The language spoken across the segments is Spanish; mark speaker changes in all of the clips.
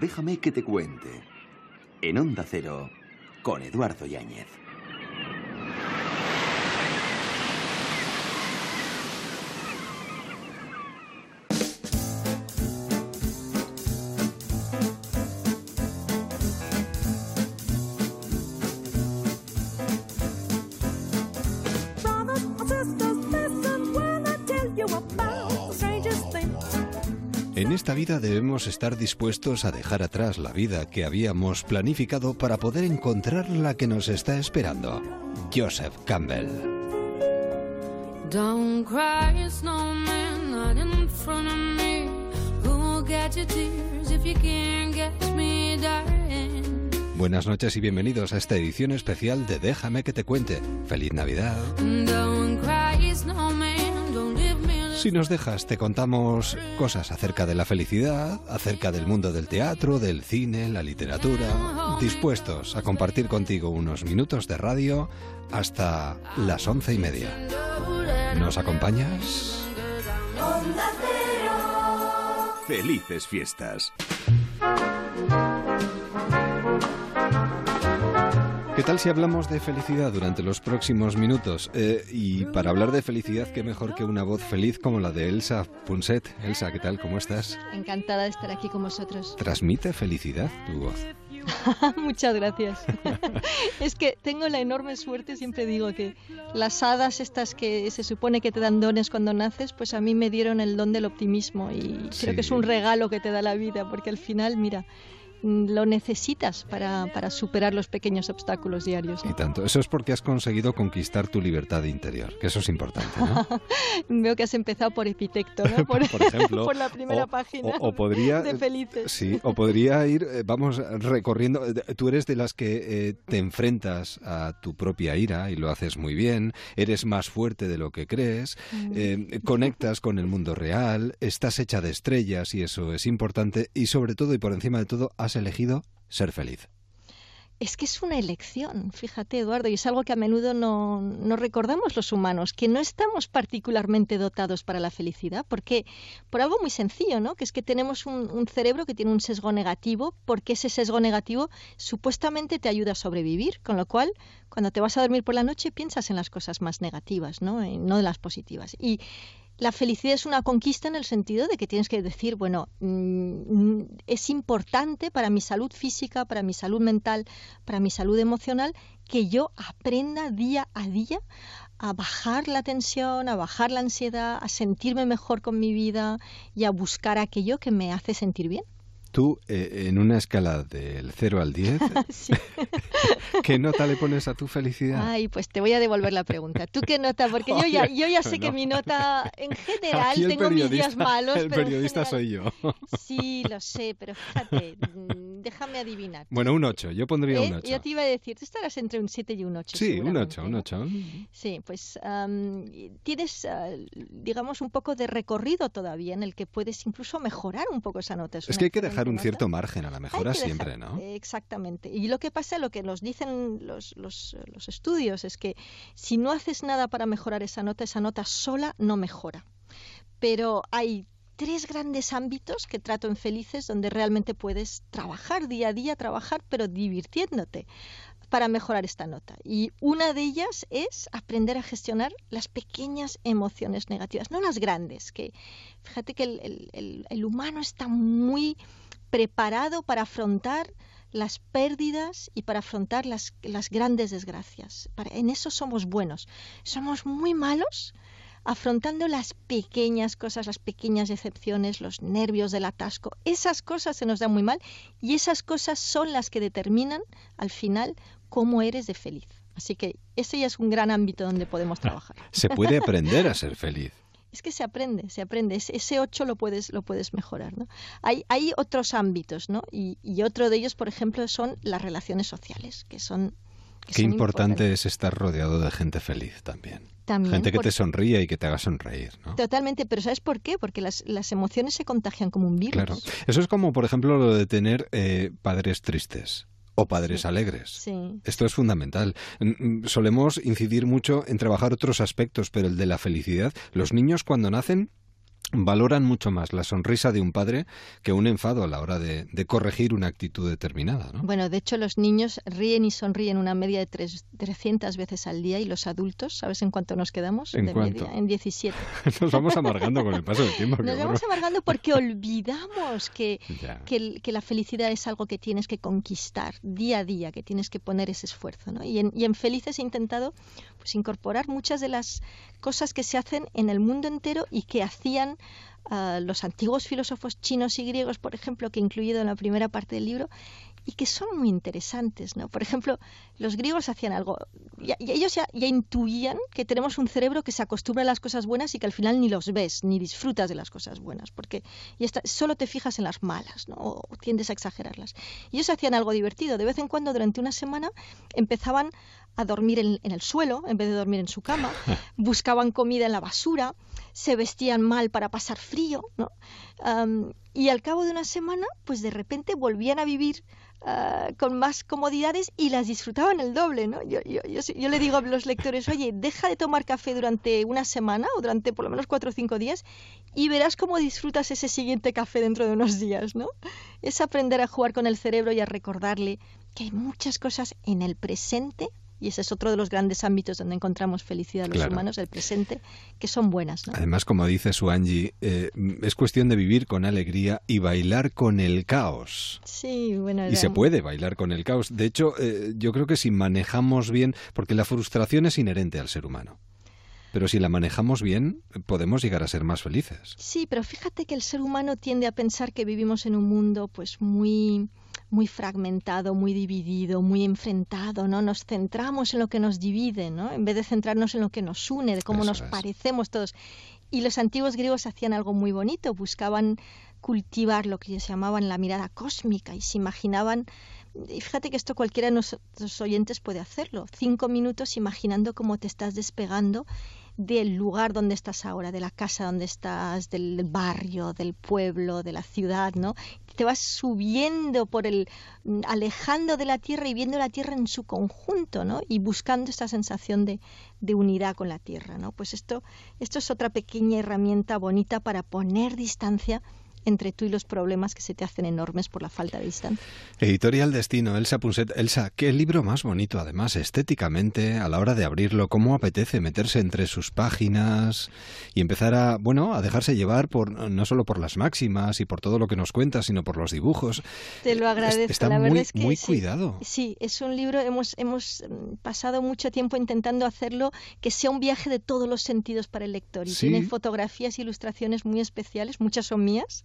Speaker 1: Déjame que te cuente. En Onda Cero, con Eduardo Yáñez.
Speaker 2: Vida debemos estar dispuestos a dejar atrás la vida que habíamos planificado para poder encontrar la que nos está esperando. Joseph Campbell.
Speaker 3: Don't cry, snowman, not in front of me. Who'll get your tears if you can't get me, darling?
Speaker 2: Buenas noches y bienvenidos a esta edición especial de Déjame que te cuente. ¡Feliz Navidad!
Speaker 3: Don't cry, snowman,
Speaker 2: Si nos dejas, te contamos cosas acerca de la felicidad, acerca del mundo del teatro, del cine, la literatura, dispuestos a compartir contigo unos minutos de radio hasta las once y media. ¿Nos acompañas?
Speaker 1: Felices fiestas.
Speaker 2: ¿Qué tal si hablamos de felicidad durante los próximos minutos? Eh, y para hablar de felicidad, qué mejor que una voz feliz como la de Elsa Punset. Elsa, ¿qué tal? ¿Cómo estás?
Speaker 4: Encantada de estar aquí con vosotros.
Speaker 2: ¿Transmite felicidad tu voz?
Speaker 4: Muchas gracias. es que tengo la enorme suerte, siempre digo que las hadas estas que se supone que te dan dones cuando naces, pues a mí me dieron el don del optimismo y creo que es un regalo que te da la vida, porque al final, mira, lo necesitas para, para superar los pequeños obstáculos diarios. ¿no?
Speaker 2: Y tanto. Eso es porque has conseguido conquistar tu libertad interior, que eso es importante, ¿no?
Speaker 4: Veo que has empezado por epitecto, ¿no? Por,
Speaker 2: Por ejemplo,
Speaker 4: por la primera
Speaker 2: o-
Speaker 4: página
Speaker 2: o- o podría-
Speaker 4: de Felices.
Speaker 2: Sí, o podría ir, eh, vamos, recorriendo. eh, Tú eres de las que eh, te enfrentas a tu propia ira y lo haces muy bien, eres más fuerte de lo que crees,
Speaker 4: Mm.
Speaker 2: eh, conectas con el mundo real, estás hecha de estrellas y eso es importante y sobre todo y por encima de todo has elegido ser feliz.
Speaker 4: Es que es una elección, fíjate Eduardo, y es algo que a menudo no, recordamos los humanos, que no estamos particularmente dotados para la felicidad, porque por algo muy sencillo, ¿no? Que es que tenemos un, cerebro que tiene un sesgo negativo, porque ese sesgo negativo supuestamente te ayuda a sobrevivir, con lo cual cuando te vas a dormir por la noche piensas en las cosas más negativas, ¿no? No en las positivas. Y la felicidad es una conquista en el sentido de que tienes que decir, bueno, mm, es importante para mi salud física, para mi salud mental, para mi salud emocional, que yo aprenda día a día a bajar la tensión, a bajar la ansiedad, a sentirme mejor con mi vida y a buscar aquello que me hace sentir bien.
Speaker 2: Tú, eh, en una escala del 0 al 10,
Speaker 4: Sí.
Speaker 2: ¿qué nota le pones a tu felicidad?
Speaker 4: Ay, pues te voy a devolver la pregunta. ¿Tú qué nota? Porque yo ya, yo ya sé que
Speaker 2: no.
Speaker 4: mi nota, en general, tengo mis días malos.
Speaker 2: El
Speaker 4: pero
Speaker 2: periodista soy yo.
Speaker 4: Sí, lo sé, pero fíjate, déjame adivinar.
Speaker 2: Bueno, un 8, yo pondría un
Speaker 4: ¿Eh?
Speaker 2: 8.
Speaker 4: Yo te iba a decir, tú estarás entre un 7 y un 8.
Speaker 2: Sí, un 8,
Speaker 4: seguramente,
Speaker 2: un
Speaker 4: ¿no?
Speaker 2: 8.
Speaker 4: Sí, pues am, tienes, ah, digamos, un poco de recorrido todavía en el que puedes incluso mejorar un poco esa nota.
Speaker 2: Es
Speaker 4: una
Speaker 2: que hay que dejar un
Speaker 4: nota.
Speaker 2: cierto margen a la mejora siempre,
Speaker 4: dejar-
Speaker 2: ¿no?
Speaker 4: eh, Exactamente. Y lo que pasa, lo que nos dicen los, los, los estudios, es que si no haces nada para mejorar esa nota, esa nota sola no mejora. Pero hay tres grandes ámbitos que trato en Felices donde realmente puedes trabajar día a día, trabajar, pero divirtiéndote para mejorar esta nota. Y una de ellas es aprender a gestionar las pequeñas emociones negativas, no las grandes, que fíjate que el, humano está muy preparado para afrontar las pérdidas y para afrontar las, grandes desgracias. En eso somos buenos. Somos muy malos afrontando las pequeñas cosas, las pequeñas decepciones, los nervios del atasco. Esas cosas se nos dan muy mal y esas cosas son las que determinan al final cómo eres de feliz. Así que ese ya es un gran ámbito donde podemos trabajar.
Speaker 2: Se puede aprender a ser feliz.
Speaker 4: Es que se aprende, se aprende. Ese- Ese 8 lo puedes, lo puedes mejorar. ¿no? Hay, hay otros ámbitos, ¿no? Y, y otro de ellos, por ejemplo, son las relaciones sociales, que son... que
Speaker 2: Qué
Speaker 4: son
Speaker 2: importante es estar rodeado de gente feliz también.
Speaker 4: También,
Speaker 2: Gente que
Speaker 4: porque-
Speaker 2: te sonríe y que te haga sonreír, ¿no?
Speaker 4: Totalmente, pero ¿sabes por qué? Porque las, las emociones se contagian como un virus.
Speaker 2: Claro. Eso es como, por ejemplo, lo de tener eh, padres tristes o padres
Speaker 4: Sí.
Speaker 2: alegres.
Speaker 4: Sí.
Speaker 2: Esto es fundamental. Solemos incidir mucho en trabajar otros aspectos, pero el de la felicidad, los niños cuando nacen valoran mucho más la sonrisa de un padre que un enfado a la hora de, de corregir una actitud determinada. ¿no?
Speaker 4: Bueno, de hecho los niños ríen y sonríen una media de tres, 300 veces al día y los adultos, ¿sabes en cuánto nos quedamos?
Speaker 2: ¿En
Speaker 4: de
Speaker 2: cuánto?
Speaker 4: media? En 17.
Speaker 2: Nos vamos amargando con el paso del tiempo.
Speaker 4: Nos vamos amargando porque olvidamos que la felicidad es algo que tienes que conquistar día a día, que tienes que poner ese esfuerzo. ¿no? Y, en, y en Felices he intentado pues, incorporar muchas de las cosas que se hacen en el mundo entero y que hacían ah, los antiguos filósofos chinos y griegos, por ejemplo, que he incluido en la primera parte del libro, y que son muy interesantes, ¿no? Por ejemplo, los griegos hacían algo, y, ellos ya, ya intuían que tenemos un cerebro que se acostumbra a las cosas buenas y que al final ni los ves, ni disfrutas de las cosas buenas, porque y esta- solo te fijas en las malas, ¿no? O tiendes a exagerarlas. Y ellos hacían algo divertido, de vez en cuando durante una semana empezaban a dormir en, en el suelo en vez de dormir en su cama, buscaban comida en la basura, se vestían mal para pasar frío, ¿no? Y al cabo de una semana, pues de repente volvían a vivir ah, con más comodidades y las disfrutaban el doble, ¿no? Yo, yo, yo, yo le digo a los lectores, oye, deja de tomar café durante una semana o durante por lo menos cuatro o cinco días y verás cómo disfrutas ese siguiente café dentro de unos días, ¿no? Es aprender a jugar con el cerebro y a recordarle que hay muchas cosas en el presente y ese es otro de los grandes ámbitos donde encontramos felicidad los
Speaker 2: Claro.
Speaker 4: humanos, el presente, que son buenas, ¿no?
Speaker 2: Además, como dice su Angie, eh, es cuestión de vivir con alegría y bailar con el caos.
Speaker 4: Sí, bueno.
Speaker 2: Y se puede bailar con el caos. De hecho, eh, yo creo que si manejamos bien, porque la frustración es inherente al ser humano, pero si la manejamos bien, podemos llegar a ser más felices.
Speaker 4: Sí, pero fíjate que el ser humano tiende a pensar que vivimos en un mundo pues muy muy fragmentado, muy dividido, muy enfrentado, ¿no? Nos centramos en lo que nos divide, ¿no? En vez de centrarnos en lo que nos une, de cómo
Speaker 2: Eso
Speaker 4: nos
Speaker 2: es.
Speaker 4: parecemos todos. Y los antiguos griegos hacían algo muy bonito, buscaban cultivar lo que ellos llamaban la mirada cósmica y se imaginaban y fíjate que esto cualquiera de nuestros oyentes puede hacerlo. Cinco minutos imaginando cómo te estás despegando del lugar donde estás ahora, de la casa donde estás, del barrio, del pueblo, de la ciudad, ¿no? Te vas subiendo por el, mm, alejando de la tierra y viendo la tierra en su conjunto, ¿no? Y buscando esta sensación de, de unidad con la tierra, ¿no? Pues esto, esto es otra pequeña herramienta bonita para poner distancia entre tú y los problemas que se te hacen enormes por la falta de distancia.
Speaker 2: Editorial Destino, Elsa Punset. Elsa, qué libro más bonito, además, estéticamente, a la hora de abrirlo, cómo apetece meterse entre sus páginas y empezar a, bueno, a dejarse llevar por no solo por las máximas y por todo lo que nos cuenta, sino por los dibujos.
Speaker 4: Te lo agradezco.
Speaker 2: Está
Speaker 4: la
Speaker 2: muy,
Speaker 4: verdad es que
Speaker 2: muy
Speaker 4: sí.
Speaker 2: cuidado.
Speaker 4: Sí, es un libro, hemos, hemos mm, pasado mucho tiempo intentando hacerlo que sea un viaje de todos los sentidos para el lector. Y
Speaker 2: Sí.
Speaker 4: tiene fotografías e ilustraciones muy especiales, muchas son mías.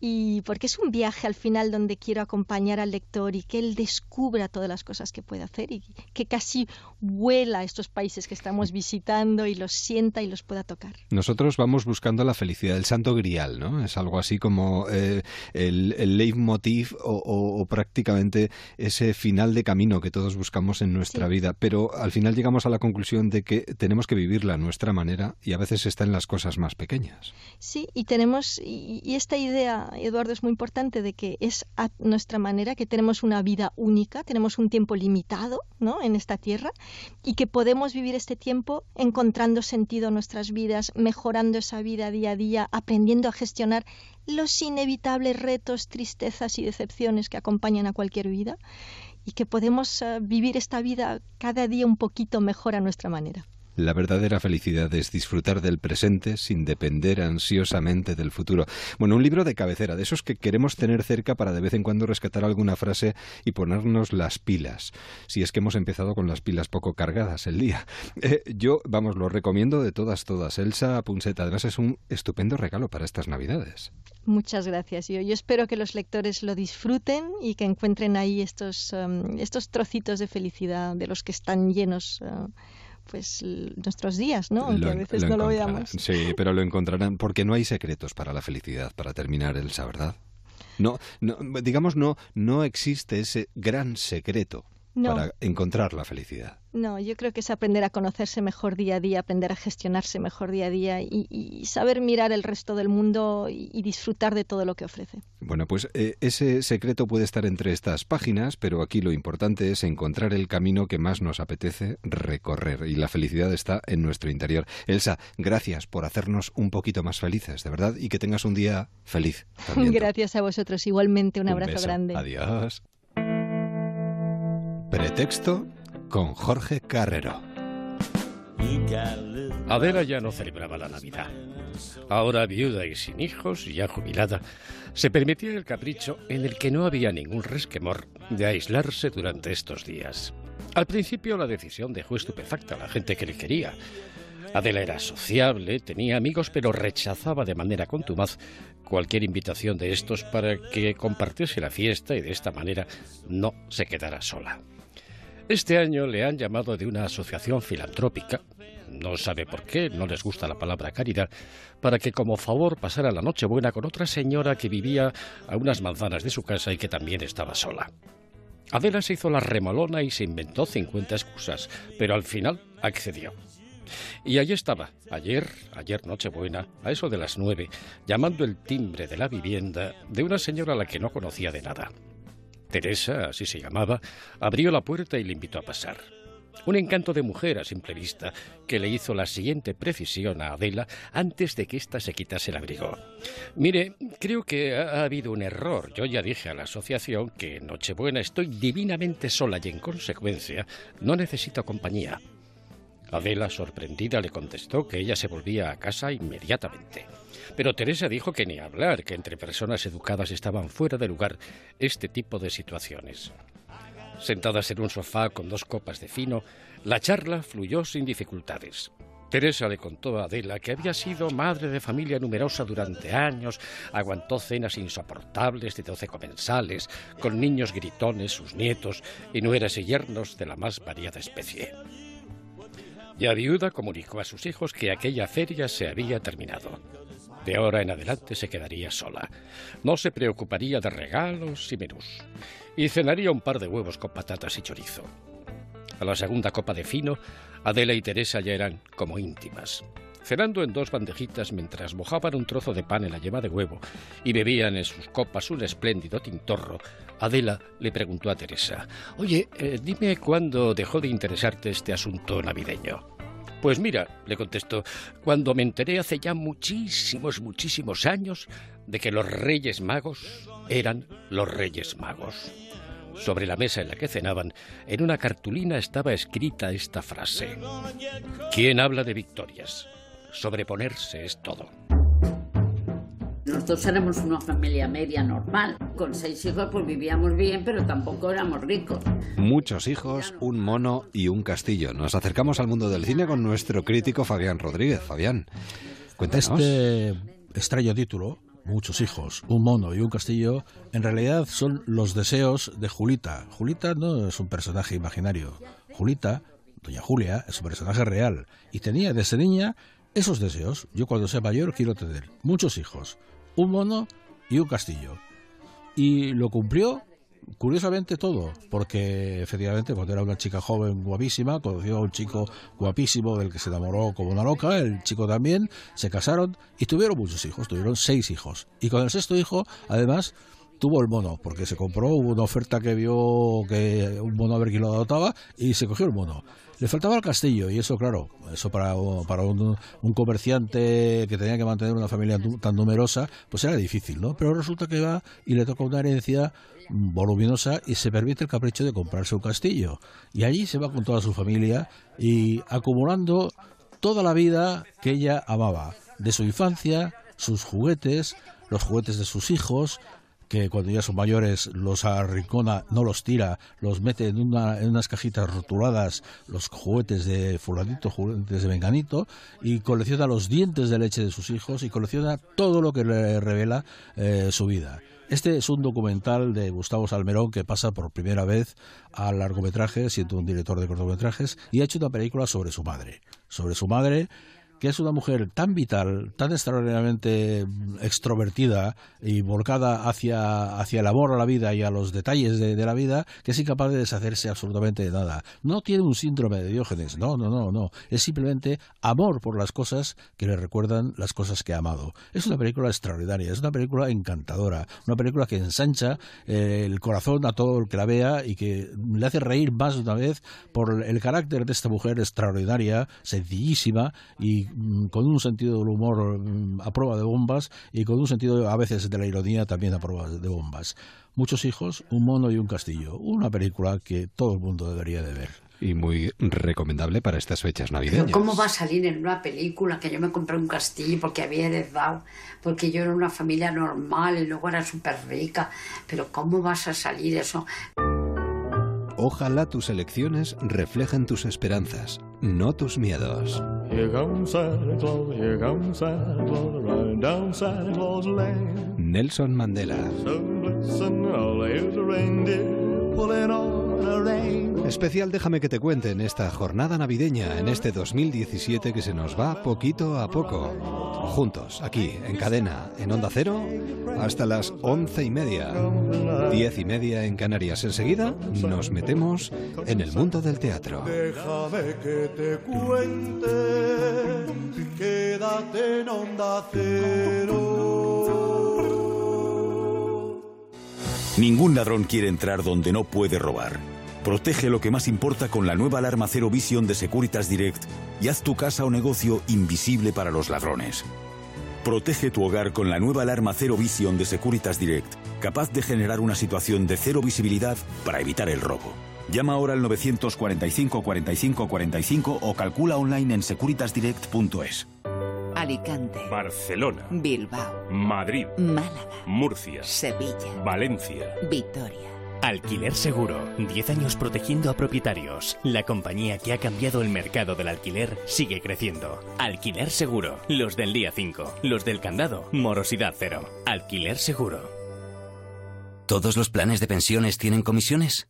Speaker 4: Y porque es un viaje al final donde quiero acompañar al lector y que él descubra todas las cosas que puede hacer y que casi vuela a estos países que estamos visitando y los sienta y los pueda tocar.
Speaker 2: Nosotros vamos buscando la felicidad, el santo grial, ¿no? Es algo así como eh, el, el leitmotiv o, o- o prácticamente ese final de camino que todos buscamos en nuestra
Speaker 4: Sí.
Speaker 2: vida. Pero al final llegamos a la conclusión de que tenemos que vivirla a nuestra manera y a veces está en las cosas más pequeñas.
Speaker 4: Sí, y tenemos, y, y esta idea, Eduardo, es muy importante de que es a nuestra manera, que tenemos una vida única, tenemos un tiempo limitado, ¿no? En esta tierra, y que podemos vivir este tiempo encontrando sentido en nuestras vidas, mejorando esa vida día a día, aprendiendo a gestionar los inevitables retos, tristezas y decepciones que acompañan a cualquier vida, y que podemos eh, vivir esta vida cada día un poquito mejor a nuestra manera.
Speaker 2: La verdadera felicidad es disfrutar del presente sin depender ansiosamente del futuro. Bueno, un libro de cabecera, de esos que queremos tener cerca para de vez en cuando rescatar alguna frase y ponernos las pilas, si es que hemos empezado con las pilas poco cargadas el día. Eh, yo, vamos, lo recomiendo de todas, todas. Elsa Punset, además es un estupendo regalo para estas Navidades.
Speaker 4: Muchas gracias. Yo, yo espero que los lectores lo disfruten y que encuentren ahí estos, em, estos trocitos de felicidad de los que están llenos eh, pues nuestros días, ¿no? Aunque
Speaker 2: Lo
Speaker 4: a veces
Speaker 2: lo
Speaker 4: no lo veamos.
Speaker 2: Sí, pero lo encontrarán porque no hay secretos para la felicidad, para terminar, Elsa, ¿verdad? No, no, digamos, no, no existe ese gran secreto
Speaker 4: No.
Speaker 5: para encontrar la felicidad.
Speaker 4: No, yo creo que es aprender a conocerse mejor día a día, aprender a gestionarse mejor día a día y, y saber mirar el resto del mundo y, y disfrutar de todo lo que ofrece.
Speaker 5: Bueno, pues eh, ese secreto puede estar entre estas páginas, pero aquí lo importante es encontrar el camino que más nos apetece recorrer y la felicidad está en nuestro interior. Elsa, gracias por hacernos un poquito más felices, de verdad, y que tengas un día feliz. también.
Speaker 4: Gracias a vosotros, igualmente un, abrazo
Speaker 5: beso.
Speaker 4: grande.
Speaker 5: Adiós. Pretexto con Jorge Carrero.
Speaker 6: Adela ya no celebraba la Navidad. Ahora viuda y sin hijos, ya jubilada, se permitía el capricho en el que no había ningún resquemor de aislarse durante estos días. Al principio la decisión dejó estupefacta a la gente que le quería. Adela era sociable, tenía amigos, pero rechazaba de manera contumaz cualquier invitación de estos para que compartiese la fiesta y de esta manera no se quedara sola. Este año le han llamado de una asociación filantrópica, no sabe por qué, no les gusta la palabra caridad, para que como favor pasara la Nochebuena con otra señora que vivía a unas manzanas de su casa y que también estaba sola. Adela se hizo la remolona y se inventó 50 excusas, pero al final accedió. Y allí estaba, ayer, ayer Nochebuena, a eso de las nueve, llamando el timbre de la vivienda de una señora a la que no conocía de nada. Teresa, así se llamaba, abrió la puerta y le invitó a pasar. Un encanto de mujer a simple vista que le hizo la siguiente precisión a Adela antes de que ésta se quitase el abrigo. Mire, creo que ha habido un error. Yo ya dije a la asociación que en Nochebuena estoy divinamente sola y en consecuencia no necesito compañía. Adela, sorprendida, le contestó que ella se volvía a casa inmediatamente. Pero Teresa dijo que ni hablar, que entre personas educadas estaban fuera de lugar este tipo de situaciones. Sentadas en un sofá con dos copas de fino, la charla fluyó sin dificultades. Teresa le contó a Adela que había sido madre de familia numerosa durante años, aguantó cenas insoportables de doce comensales, con niños gritones, sus nietos, y nueras y yernos de la más variada especie. Ya viuda comunicó a sus hijos que aquella feria se había terminado. De ahora en adelante se quedaría sola. No se preocuparía de regalos y menús. Y cenaría un par de huevos con patatas y chorizo. A la segunda copa de fino, Adela y Teresa ya eran como íntimas. Cenando en dos bandejitas mientras mojaban un trozo de pan en la yema de huevo y bebían en sus copas un espléndido tintorro, Adela le preguntó a Teresa, Oye, eh, dime cuándo dejó de interesarte este asunto navideño. Pues mira, le contestó, cuando me enteré hace ya muchísimos, muchísimos años de que los Reyes Magos eran los Reyes Magos. Sobre la mesa en la que cenaban, en una cartulina estaba escrita esta frase. ¿Quién habla de victorias? Sobreponerse es todo.
Speaker 7: Nosotros éramos una familia media normal. Con seis hijos pues vivíamos bien, pero tampoco éramos ricos.
Speaker 5: Muchos hijos, un mono y un castillo. Nos acercamos al mundo del cine con nuestro crítico Fabián Rodríguez. Fabián, cuéntanos.
Speaker 8: Este extraño título, Muchos hijos, un mono y un castillo, en realidad son los deseos de Julita. Julita no es un personaje imaginario. Julita, doña Julia, es un personaje real y tenía desde niña esos deseos. Yo cuando sea mayor quiero tener muchos hijos, un mono y un castillo. Y lo cumplió curiosamente todo, porque efectivamente cuando era una chica joven guapísima, conoció a un chico guapísimo del que se enamoró como una loca, el chico también, se casaron y tuvieron muchos hijos, tuvieron seis hijos. Y con el sexto hijo, además, tuvo el mono, porque se compró, una oferta que vio que un mono a ver quién lo adoptaba y se cogió el mono. Le faltaba el castillo y eso, claro, eso para, para un, un comerciante que tenía que mantener una familia tan numerosa, pues era difícil, ¿no? Pero resulta que va y le toca una herencia voluminosa y se permite el capricho de comprarse un castillo. Y allí se va con toda su familia y acumulando toda la vida que ella amaba, de su infancia, sus juguetes, los juguetes de sus hijos, que cuando ya son mayores los arrincona, no los tira, los mete en, una, en unas cajitas rotuladas, los juguetes de fulanito, juguetes de venganito, y colecciona los dientes de leche de sus hijos y colecciona todo lo que le revela eh, su vida. Este es un documental de Gustavo Salmerón que pasa por primera vez al largometraje, siendo un director de cortometrajes, y ha hecho una película sobre su madre. Sobre su madre, que es una mujer tan vital, tan extraordinariamente extrovertida y volcada hacia, hacia el amor a la vida y a los detalles de, la vida, que es incapaz de deshacerse absolutamente de nada. No tiene un síndrome de Diógenes, no, no, no, no. Es simplemente amor por las cosas que le recuerdan las cosas que ha amado. Es una película extraordinaria, es una película encantadora, una película que ensancha eh, el corazón a todo el que la vea y que le hace reír más de una vez por el carácter de esta mujer extraordinaria, sencillísima y con un sentido del humor mm, a prueba de bombas y con un sentido a veces de la ironía también a prueba de bombas. Muchos hijos, un mono y un castillo. Una película que todo el mundo debería de ver.
Speaker 2: Y muy recomendable para estas fechas navideñas.
Speaker 7: Pero ¿cómo va a salir en una película que yo me compré un castillo porque había heredado, porque yo era una familia normal y luego era súper rica? Pero ¿cómo vas a salir eso?
Speaker 2: Ojalá tus elecciones reflejen tus esperanzas, no tus miedos. Nelson Mandela. Especial Déjame que te cuente en esta jornada navideña, en este 2017 que se nos va poquito a poco. Juntos, aquí, en cadena, en Onda Cero, hasta las once y media, diez y media en Canarias. Enseguida nos metemos en el mundo del teatro.
Speaker 9: Déjame que te cuente, quédate en onda cero.
Speaker 1: Ningún ladrón quiere entrar donde no puede robar. Protege lo que más importa con la nueva alarma Cero Vision de Securitas Direct y haz tu casa o negocio invisible para los ladrones. Protege tu hogar con la nueva alarma Cero Vision de Securitas Direct, capaz de generar una situación de cero visibilidad para evitar el robo. Llama ahora al 945 45 45 o calcula online en securitasdirect.es.
Speaker 10: Alicante,
Speaker 11: Barcelona,
Speaker 10: Bilbao,
Speaker 11: Madrid,
Speaker 10: Málaga,
Speaker 11: Murcia,
Speaker 10: Sevilla,
Speaker 11: Valencia.
Speaker 10: Vitoria.
Speaker 12: Alquiler Seguro. 10 años protegiendo a propietarios. La compañía que ha cambiado el mercado del alquiler sigue creciendo. Alquiler Seguro. Los del día 5. Los del candado. Morosidad cero. Alquiler Seguro.
Speaker 13: ¿Todos los planes de pensiones tienen comisiones?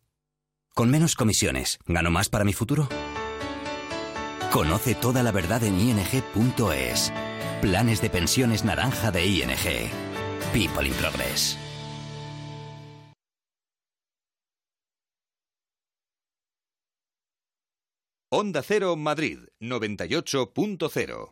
Speaker 13: Con menos comisiones, ¿gano más para mi futuro? Conoce toda la verdad en ing.es. Planes de pensiones naranja de ING. People in Progress.
Speaker 14: Onda Cero Madrid 98.0.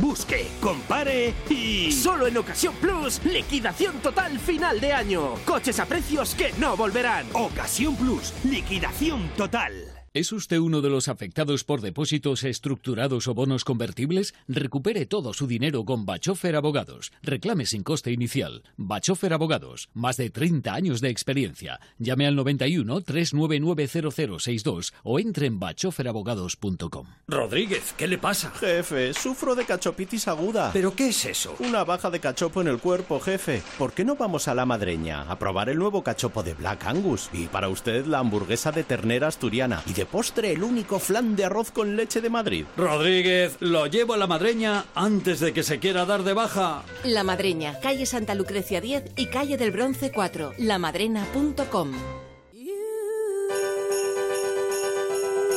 Speaker 15: Busque, compare y... Solo en Ocasión Plus, liquidación total final de año. Coches a precios que no volverán. Ocasión Plus, liquidación total.
Speaker 16: ¿Es usted uno de los afectados por depósitos estructurados o bonos convertibles? Recupere todo su dinero con Bachofer Abogados. Reclame sin coste inicial. Bachofer Abogados. Más de 30 años de experiencia. Llame al 91 399 0062 o entre en bachoferabogados.com.
Speaker 17: Rodríguez, ¿qué le pasa?
Speaker 18: Jefe, sufro de cachopitis aguda.
Speaker 17: ¿Pero qué es eso?
Speaker 18: Una baja de cachopo en el cuerpo, jefe. ¿Por qué no vamos a la madreña a probar el nuevo cachopo de Black Angus? Y para usted la hamburguesa de ternera asturiana. Y de postre el único flan de arroz con leche de Madrid.
Speaker 17: Rodríguez, lo llevo a la madreña antes de que se quiera dar de baja.
Speaker 19: La Madreña, calle Santa Lucrecia 10 y calle del Bronce 4, lamadrena.com.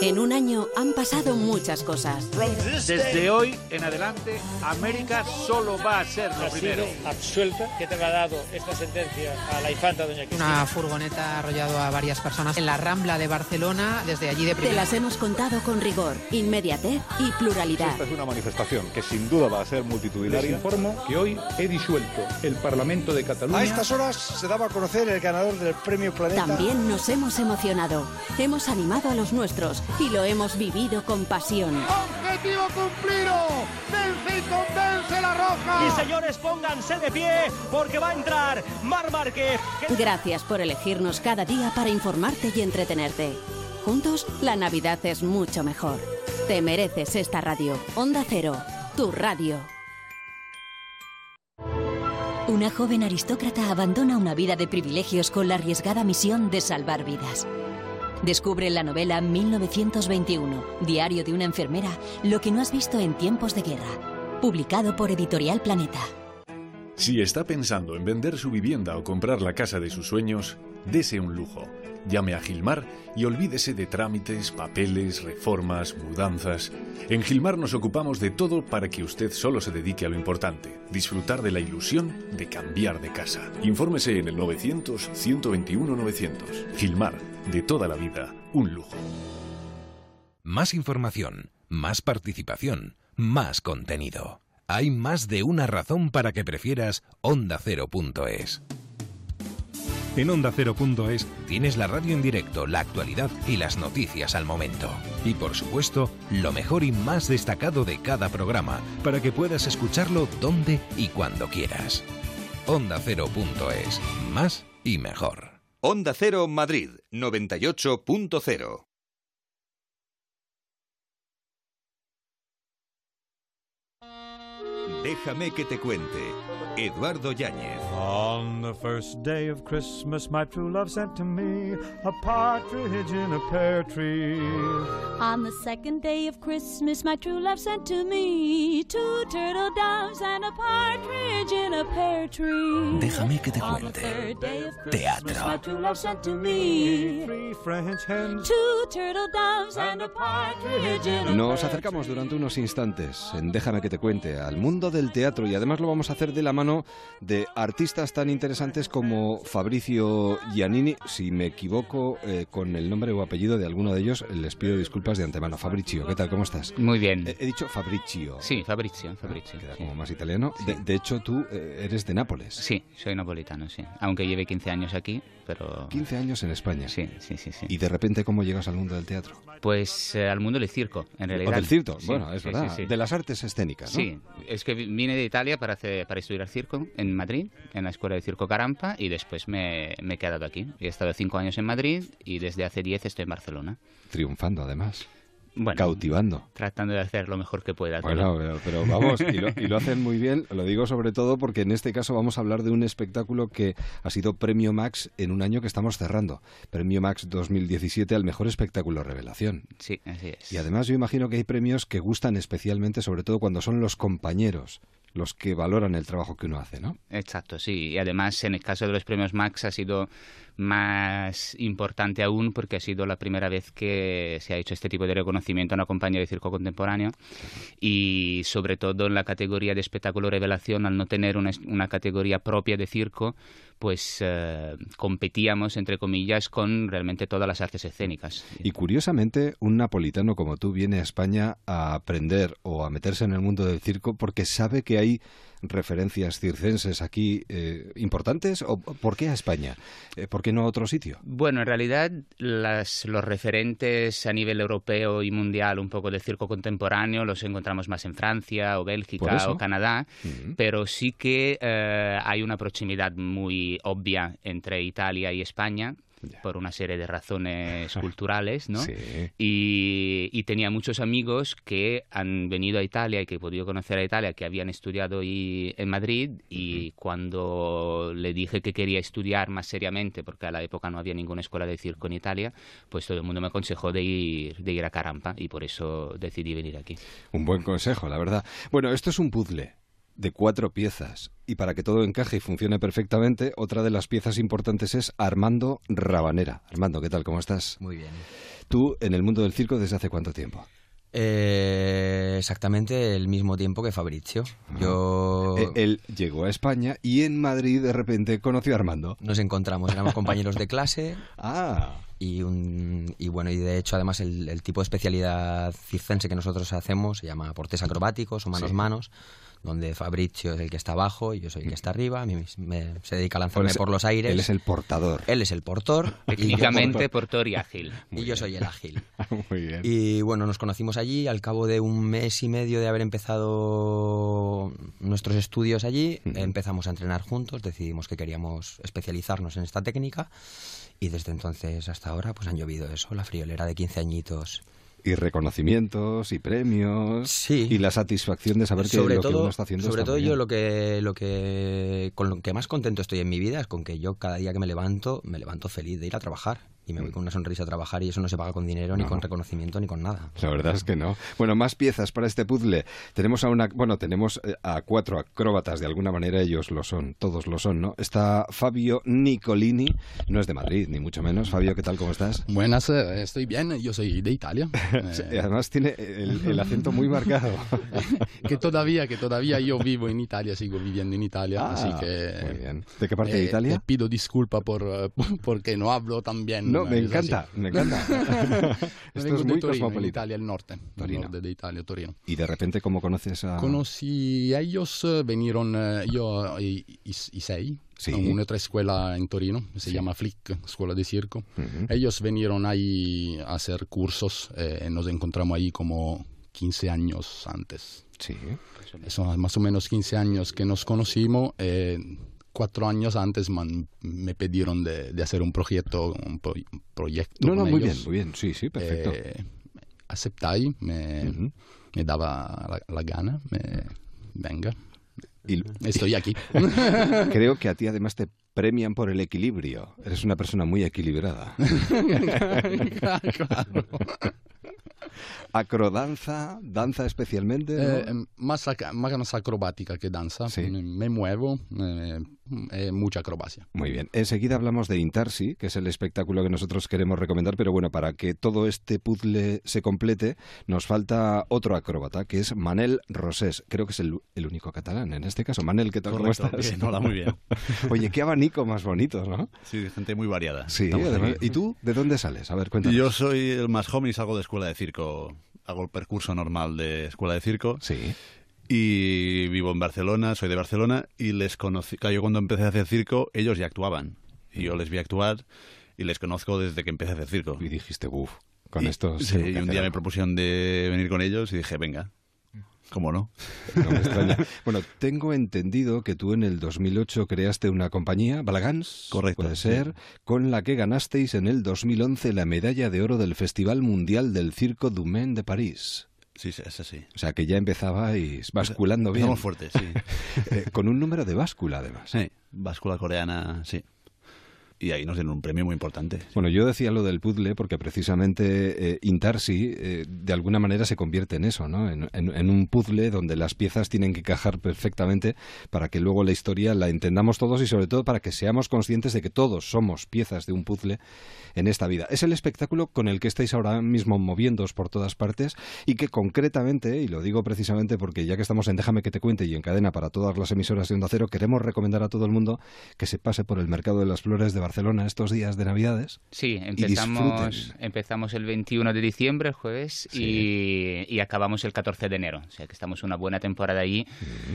Speaker 19: En un año han pasado muchas cosas.
Speaker 5: Desde hoy en adelante, América solo va a ser lo
Speaker 20: ha
Speaker 5: primero.
Speaker 20: sido absuelta que tenga dado esta sentencia a la infanta doña Cristina.
Speaker 21: Una furgoneta ha arrollado a varias personas en la Rambla de Barcelona, desde allí de
Speaker 19: Te
Speaker 21: primera.
Speaker 19: las hemos contado con rigor, inmediatez y pluralidad.
Speaker 22: Esta es una manifestación que sin duda va a ser multitudinaria. Les informo que hoy he disuelto el Parlamento de Cataluña.
Speaker 23: A estas horas se daba a conocer el ganador del premio Planeta.
Speaker 19: También nos hemos emocionado. Hemos animado a los nuestros y lo hemos vivido con pasión.
Speaker 24: ¡Objetivo cumplido! ¡Vence y convence la roja!
Speaker 15: Y señores, pónganse de pie porque va a entrar Mar Márquez.
Speaker 19: Gracias por elegirnos cada día para informarte y entretenerte. Juntos, la Navidad es mucho mejor. Te mereces esta radio. Onda Cero, tu radio.
Speaker 25: Una joven aristócrata abandona una vida de privilegios con la arriesgada misión de salvar vidas. Descubre la novela 1921, Diario de una enfermera, lo que no has visto en tiempos de guerra. Publicado por Editorial Planeta.
Speaker 26: Si está pensando en vender su vivienda o comprar la casa de sus sueños, Dese un lujo. Llame a Gilmar y olvídese de trámites, papeles, reformas, mudanzas. En Gilmar nos ocupamos de todo para que usted solo se dedique a lo importante, disfrutar de la ilusión de cambiar de casa. Infórmese en el 900-121-900. Gilmar, de toda la vida, un lujo.
Speaker 27: Más información, más participación, más contenido. Hay más de una razón para que prefieras ondacero.es. En ondacero.es tienes la radio en directo, la actualidad y las noticias al momento. Y por supuesto, lo mejor y más destacado de cada programa, para que puedas escucharlo donde y cuando quieras. Ondacero.es, más y mejor.
Speaker 28: Onda Cero Madrid 98.0 Déjame que te cuente. Eduardo Yáñez.
Speaker 29: On the first day of Christmas, my true love sent to me a partridge in a pear tree.
Speaker 30: On the second day of Christmas, my true love sent to me two turtle doves and a partridge in a pear tree.
Speaker 27: Déjame que te
Speaker 30: On the
Speaker 27: cuente.
Speaker 30: third day of Christmas,
Speaker 27: Teatro.
Speaker 30: my true love sent to me
Speaker 29: Three French hens.
Speaker 30: two turtle doves and a partridge in a
Speaker 2: Nos acercamos durante unos instantes en Déjame que te cuente al mundo del teatro y además lo vamos a hacer de la mano de artistas tan interesantes como Fabricio Giannini. Si me equivoco eh, con el nombre o apellido de alguno de ellos, les pido disculpas de antemano. Fabricio, ¿qué tal? ¿Cómo estás?
Speaker 31: Muy bien.
Speaker 2: He, he dicho Fabricio.
Speaker 31: Sí, Fabrizio, Fabrizio.
Speaker 2: Queda
Speaker 31: sí.
Speaker 2: como más italiano. De, de hecho, tú eh, eres de Nápoles.
Speaker 31: Sí, soy napolitano, sí. Aunque lleve 15 años aquí, pero...
Speaker 2: 15 años en España.
Speaker 31: Sí, sí, sí. sí.
Speaker 2: Y de repente, ¿cómo llegas al mundo del teatro?
Speaker 31: Pues eh, al mundo del circo, en realidad.
Speaker 2: O del circo,
Speaker 31: Sí,
Speaker 2: bueno, es
Speaker 31: sí,
Speaker 2: verdad.
Speaker 31: sí, sí.
Speaker 2: De las artes escénicas, ¿no?
Speaker 31: Sí, es que vi- vine de Italia para, hacer- para estudiar circo en Madrid, en la Escuela de Circo Carampa, y después me, me he quedado aquí. He estado cinco años en Madrid y desde hace diez estoy en Barcelona.
Speaker 2: Triunfando, además.
Speaker 31: Bueno,
Speaker 2: Cautivando.
Speaker 31: tratando de hacer lo mejor que pueda.
Speaker 2: Bueno, pero vamos, y lo, y lo hacen muy bien, lo digo sobre todo porque en este caso vamos a hablar de un espectáculo que ha sido Premio Max en un año que estamos cerrando. Premio Max 2017 al mejor espectáculo revelación.
Speaker 31: Sí, así es.
Speaker 2: Y además yo imagino que hay premios que gustan especialmente, sobre todo cuando son los compañeros los que valoran el trabajo que uno hace, ¿no?
Speaker 31: Exacto, sí. Y además, en el caso de los premios Max ha sido más importante aún porque ha sido la primera vez que se ha hecho este tipo de reconocimiento a una compañía de circo contemporáneo y sobre todo en la categoría de espectáculo revelación, al no tener una, una categoría propia de circo, pues eh, competíamos, entre comillas, con realmente todas las artes escénicas.
Speaker 2: Y curiosamente, un napolitano como tú viene a España a aprender o a meterse en el mundo del circo porque sabe que hay referencias circenses aquí eh, importantes. ¿O por qué a España? Eh, ¿Por qué no a otro sitio?
Speaker 31: Bueno, en realidad las, los referentes a nivel europeo y mundial un poco del circo contemporáneo los encontramos más en Francia o Bélgica o Canadá, pero sí que eh, hay una proximidad muy obvia entre Italia y España por una serie de razones culturales, ¿no?
Speaker 2: Sí.
Speaker 31: Y, y tenía muchos amigos que han venido a Italia y que he podido conocer a Italia, que habían estudiado y- en Madrid y cuando le dije que quería estudiar más seriamente, porque a la época no había ninguna escuela de circo en Italia, pues todo el mundo me aconsejó de ir, de ir a Carampa y por eso decidí venir aquí.
Speaker 2: Un buen consejo, la verdad. Bueno, esto es un puzzle de cuatro piezas. Y para que todo encaje y funcione perfectamente, otra de las piezas importantes es Armando Rabanera. Armando, ¿qué tal? ¿Cómo estás?
Speaker 32: Muy bien.
Speaker 2: Tú en el mundo del circo desde hace cuánto tiempo?
Speaker 32: Eh, exactamente el mismo tiempo que Fabrizio. Yo...
Speaker 2: Eh, Él llegó a España y en Madrid de repente conoció a Armando.
Speaker 32: Nos encontramos, éramos compañeros de clase.
Speaker 2: Ah.
Speaker 32: Y, un, y bueno, y de hecho además el, el tipo de especialidad circense que nosotros hacemos se llama portes acrobáticos o manos
Speaker 2: Sí.
Speaker 32: Donde Fabrizio es el que está abajo y yo soy el que está arriba. A mí me- se dedica a lanzarme por los aires.
Speaker 2: Él es el portador.
Speaker 32: Él es el portor. y yo-
Speaker 31: Técnicamente portor y ágil.
Speaker 32: y yo soy el ágil.
Speaker 2: Muy bien.
Speaker 32: Y bueno, nos conocimos allí al cabo de un mes y medio de haber empezado nuestros estudios allí. Empezamos a entrenar juntos, decidimos que queríamos especializarnos en esta técnica y desde entonces hasta ahora pues han llovido eso, la friolera de 15 añitos.
Speaker 2: Y reconocimientos y premios. Y la satisfacción de saber que
Speaker 32: sobre
Speaker 2: lo que
Speaker 32: todo,
Speaker 2: uno está haciendo
Speaker 32: sobre
Speaker 2: está
Speaker 32: todo yo lo que, lo que con lo que más contento estoy en mi vida es con que yo cada día que me levanto, me levanto feliz de ir a trabajar y me voy con una sonrisa a trabajar y eso no se paga con dinero, ni con reconocimiento, ni con nada.
Speaker 2: La verdad es que no. Bueno, más piezas para este puzzle. Tenemos a una, bueno, tenemos eh, a cuatro acróbatas, de alguna manera ellos lo son, todos lo son, ¿no? Está Fabio Nicolini, no es de Madrid, ni mucho menos. Fabio, ¿qué tal? ¿Cómo estás?
Speaker 33: Buenas, eh, estoy bien, yo soy de Italia.
Speaker 2: Sí,
Speaker 33: Eh,
Speaker 2: Además tiene el, el acento muy marcado.
Speaker 33: que todavía, que todavía yo vivo en Italia, sigo viviendo en Italia,
Speaker 2: Ah,
Speaker 33: así que...
Speaker 2: muy bien. ¿De qué parte de Italia?
Speaker 33: Te pido disculpa por, porque no hablo tan bien.
Speaker 2: No, me
Speaker 33: es
Speaker 2: encanta,
Speaker 33: así.
Speaker 2: me encanta. Esto es muy
Speaker 33: Torino, en. Italia, el norte, el norte de Italia, Torino.
Speaker 2: Y de repente, ¿cómo conoces a...?
Speaker 33: Conocí a ellos, eh, vinieron eh, yo y, y, y sei,
Speaker 2: Sí.
Speaker 33: a un'altra escuela en Torino, se llama Flick, Escuela de Circo. Ellos vinieron ahí a hacer cursos, eh, nos encontramos ahí como 15 años antes.
Speaker 2: Sí.
Speaker 33: Son más o menos 15 años que nos conocimos. eh, cuatro años antes man- me pidieron de, de hacer un proyecto, un, pro- un proyecto
Speaker 2: No, no, muy
Speaker 33: ellos.
Speaker 2: bien, muy bien. Sí, sí, perfecto.
Speaker 33: Eh, aceptai, me, me daba la, la gana, me, venga. Estoy aquí.
Speaker 2: Creo que a ti además te premian por el equilibrio. Eres una persona muy equilibrada.
Speaker 33: claro.
Speaker 2: Acrodanza, danza especialmente. ¿no?
Speaker 33: Eh, más, ac- más acrobática que danza. Me, me muevo, eh, eh, mucha acrobacia.
Speaker 2: Muy bien. Enseguida hablamos de Intarsi, que es el espectáculo que nosotros queremos recomendar, pero bueno, para que todo este puzzle se complete, nos falta otro acróbata, que es Manel Rosés. Creo que es el, el único catalán en este caso. Manel, ¿qué tal? ¿Cómo
Speaker 34: Correcto,
Speaker 2: estás?
Speaker 34: bien, hola, muy bien.
Speaker 2: Oye, qué abanico más bonito, ¿no?
Speaker 34: Sí, gente muy variada.
Speaker 2: Sí, además-. ¿Y tú de dónde sales? A ver, cuéntanos.
Speaker 34: Yo soy el más joven y salgo de escuela de circo. Hago el percurso normal de escuela de circo.
Speaker 2: Sí.
Speaker 34: Y vivo en Barcelona, soy de Barcelona y les conocí. Yo cuando empecé a hacer circo, ellos ya actuaban. Y yo les vi actuar y les conozco desde que empecé a hacer circo.
Speaker 2: Y dijiste, uff, con esto
Speaker 34: Sí,
Speaker 2: tengo que
Speaker 34: y un día me propusieron de venir con ellos y dije, venga. ¿Cómo no?
Speaker 2: No me extraña. Bueno, tengo entendido que tú en el 2008 creaste una compañía, Balagans,
Speaker 34: Correcto,
Speaker 2: puede
Speaker 34: sí.
Speaker 2: ser, con la que ganasteis en el 2011 la medalla de oro del Festival Mundial del Circo du Maine de París.
Speaker 34: Sí, sí, es así.
Speaker 2: O sea, que ya empezabais basculando bien.
Speaker 34: Empezamos fuertes, sí.
Speaker 2: Eh, con un número de báscula, además.
Speaker 34: Sí, báscula coreana, sí. Y ahí nos dieron un premio muy importante.
Speaker 2: Bueno, yo decía lo del puzzle porque precisamente eh, Intarsi eh, de alguna manera se convierte en eso, ¿no? En un puzzle donde las piezas tienen que encajar perfectamente para que luego la historia la entendamos todos y sobre todo para que seamos conscientes de que todos somos piezas de un puzzle en esta vida. Es el espectáculo con el que estáis ahora mismo moviéndoos por todas partes y que concretamente, y lo digo precisamente porque ya que estamos en Déjame que te cuente y en cadena para todas las emisoras de Onda Cero, queremos recomendar a todo el mundo que se pase por el Mercado de las Flores de Barcelona estos días de Navidades.
Speaker 31: Sí, empezamos, el 21 de diciembre, el jueves, y, y acabamos el 14 de enero. O sea que estamos una buena temporada allí,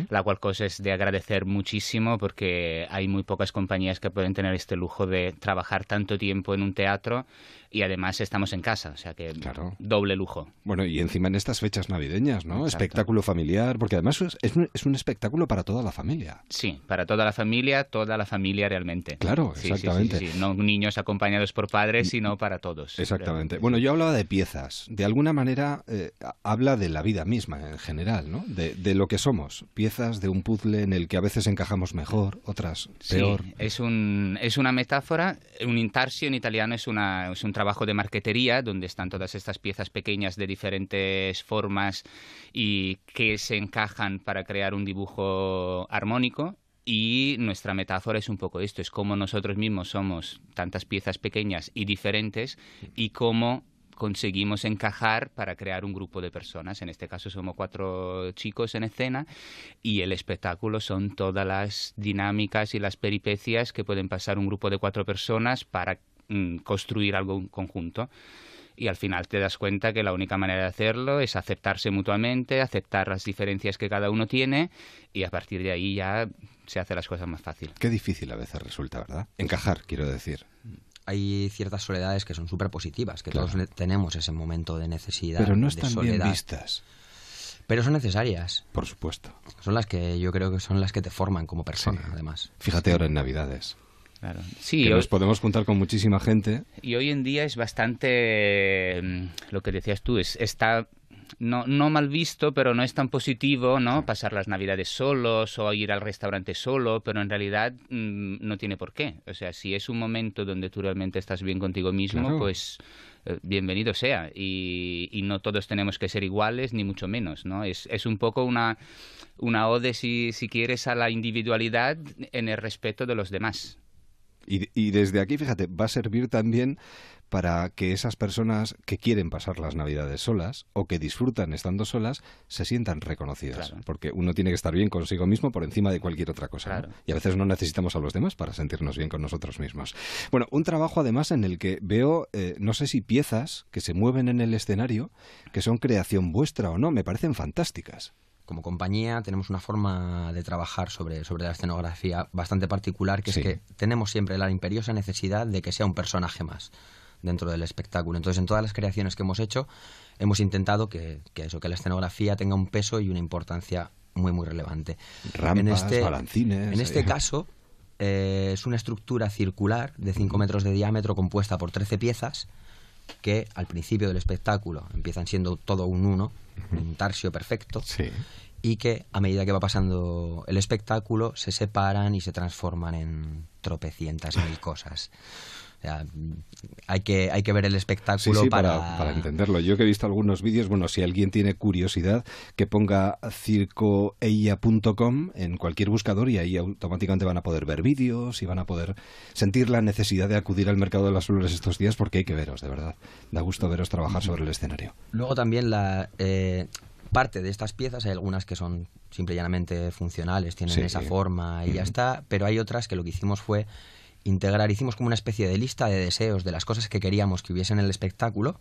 Speaker 31: la cual cosa es de agradecer muchísimo porque hay muy pocas compañías que pueden tener este lujo de trabajar tanto tiempo en un teatro y además estamos en casa, o sea que doble lujo.
Speaker 2: Bueno, y encima en estas fechas navideñas, ¿no?
Speaker 31: Exacto.
Speaker 2: Espectáculo familiar, porque además es, es un, es un espectáculo para toda la familia.
Speaker 31: Sí, para toda la familia, toda la familia realmente.
Speaker 2: Claro,
Speaker 31: Sí, sí, sí,
Speaker 2: exactamente.
Speaker 31: sí, sí. No niños acompañados por padres, sino para todos.
Speaker 2: Exactamente. Bueno, yo hablaba de piezas. De alguna manera eh, habla de la vida misma en general, ¿no? De, de lo que somos. Piezas de un puzzle en el que a veces encajamos mejor, otras peor.
Speaker 31: es, un, es una metáfora. Un intarsio en italiano es, una, es un trabajo de marquetería donde están todas estas piezas pequeñas de diferentes formas y que se encajan para crear un dibujo armónico. Y nuestra metáfora es un poco esto, es cómo nosotros mismos somos tantas piezas pequeñas y diferentes y cómo conseguimos encajar para crear un grupo de personas. En este caso somos cuatro chicos en escena y el espectáculo son todas las dinámicas y las peripecias que pueden pasar un grupo de cuatro personas para mm, construir algo en conjunto. Y al final te das cuenta que la única manera de hacerlo es aceptarse mutuamente, aceptar las diferencias que cada uno tiene y a partir de ahí ya se hace las cosas más fácil.
Speaker 2: Qué difícil a veces resulta, ¿verdad? Encajar, quiero decir.
Speaker 32: Hay ciertas soledades que son súper positivas, que
Speaker 2: Claro.
Speaker 32: todos ne- tenemos ese momento de necesidad.
Speaker 2: Pero no
Speaker 32: de
Speaker 2: están bien
Speaker 32: soledad.
Speaker 2: vistas.
Speaker 32: Pero son necesarias.
Speaker 2: Por supuesto.
Speaker 32: Son las que yo creo que son las que te forman como persona, además.
Speaker 2: Fíjate ahora en Navidades.
Speaker 31: Claro. Sí,
Speaker 2: que
Speaker 31: hoy-
Speaker 2: nos podemos juntar con muchísima gente.
Speaker 31: Y hoy en día es bastante, mm, lo que decías tú, es, está no, no mal visto, pero no es tan positivo, ¿no? Pasar las navidades solos o ir al restaurante solo, pero en realidad mm, no tiene por qué. O sea, si es un momento donde tú realmente estás bien contigo mismo,
Speaker 2: Claro.
Speaker 31: pues eh, bienvenido sea. Y, y no todos tenemos que ser iguales, ni mucho menos, ¿no? Es, es un poco una, una ode, si, si quieres, a la individualidad en el respeto de los demás.
Speaker 2: Y, y desde aquí, fíjate, va a servir también para que esas personas que quieren pasar las Navidades solas o que disfrutan estando solas se sientan reconocidas. Porque uno tiene que estar bien consigo mismo por encima de cualquier otra cosa. Y a veces no necesitamos a los demás para sentirnos bien con nosotros mismos. Bueno, un trabajo además en el que veo, eh, no sé si piezas que se mueven en el escenario, que son creación vuestra o no, me parecen fantásticas.
Speaker 32: Como compañía tenemos una forma de trabajar sobre, sobre la escenografía bastante particular, que
Speaker 2: Sí.
Speaker 32: es que tenemos siempre la imperiosa necesidad de que sea un personaje más dentro del espectáculo. Entonces, en todas las creaciones que hemos hecho, hemos intentado que, que eso, que la escenografía tenga un peso y una importancia muy, muy relevante.
Speaker 2: Rampas, balancines,
Speaker 32: En este
Speaker 2: eh.
Speaker 32: caso, eh, es una estructura circular de 5 metros de diámetro compuesta por 13 piezas que al principio del espectáculo empiezan siendo todo un uno, un tarsio perfecto, y que a medida que va pasando el espectáculo se separan y se transforman en tropecientas mil cosas. O sea, hay que, hay que ver el espectáculo
Speaker 2: sí,
Speaker 32: para...
Speaker 2: para, para entenderlo. Yo que he visto algunos vídeos, bueno, si alguien tiene curiosidad, que ponga circoeia.com en cualquier buscador y ahí automáticamente van a poder ver vídeos y van a poder sentir la necesidad de acudir al mercado de las flores estos días porque hay que veros, de verdad. Da gusto veros trabajar sobre el escenario.
Speaker 32: Luego también la eh, parte de estas piezas, hay algunas que son simple y llanamente funcionales, tienen
Speaker 2: Sí.
Speaker 32: esa forma y ya está, pero hay otras que lo que hicimos fue integrar, hicimos como una especie de lista de deseos de las cosas que queríamos que hubiesen en el espectáculo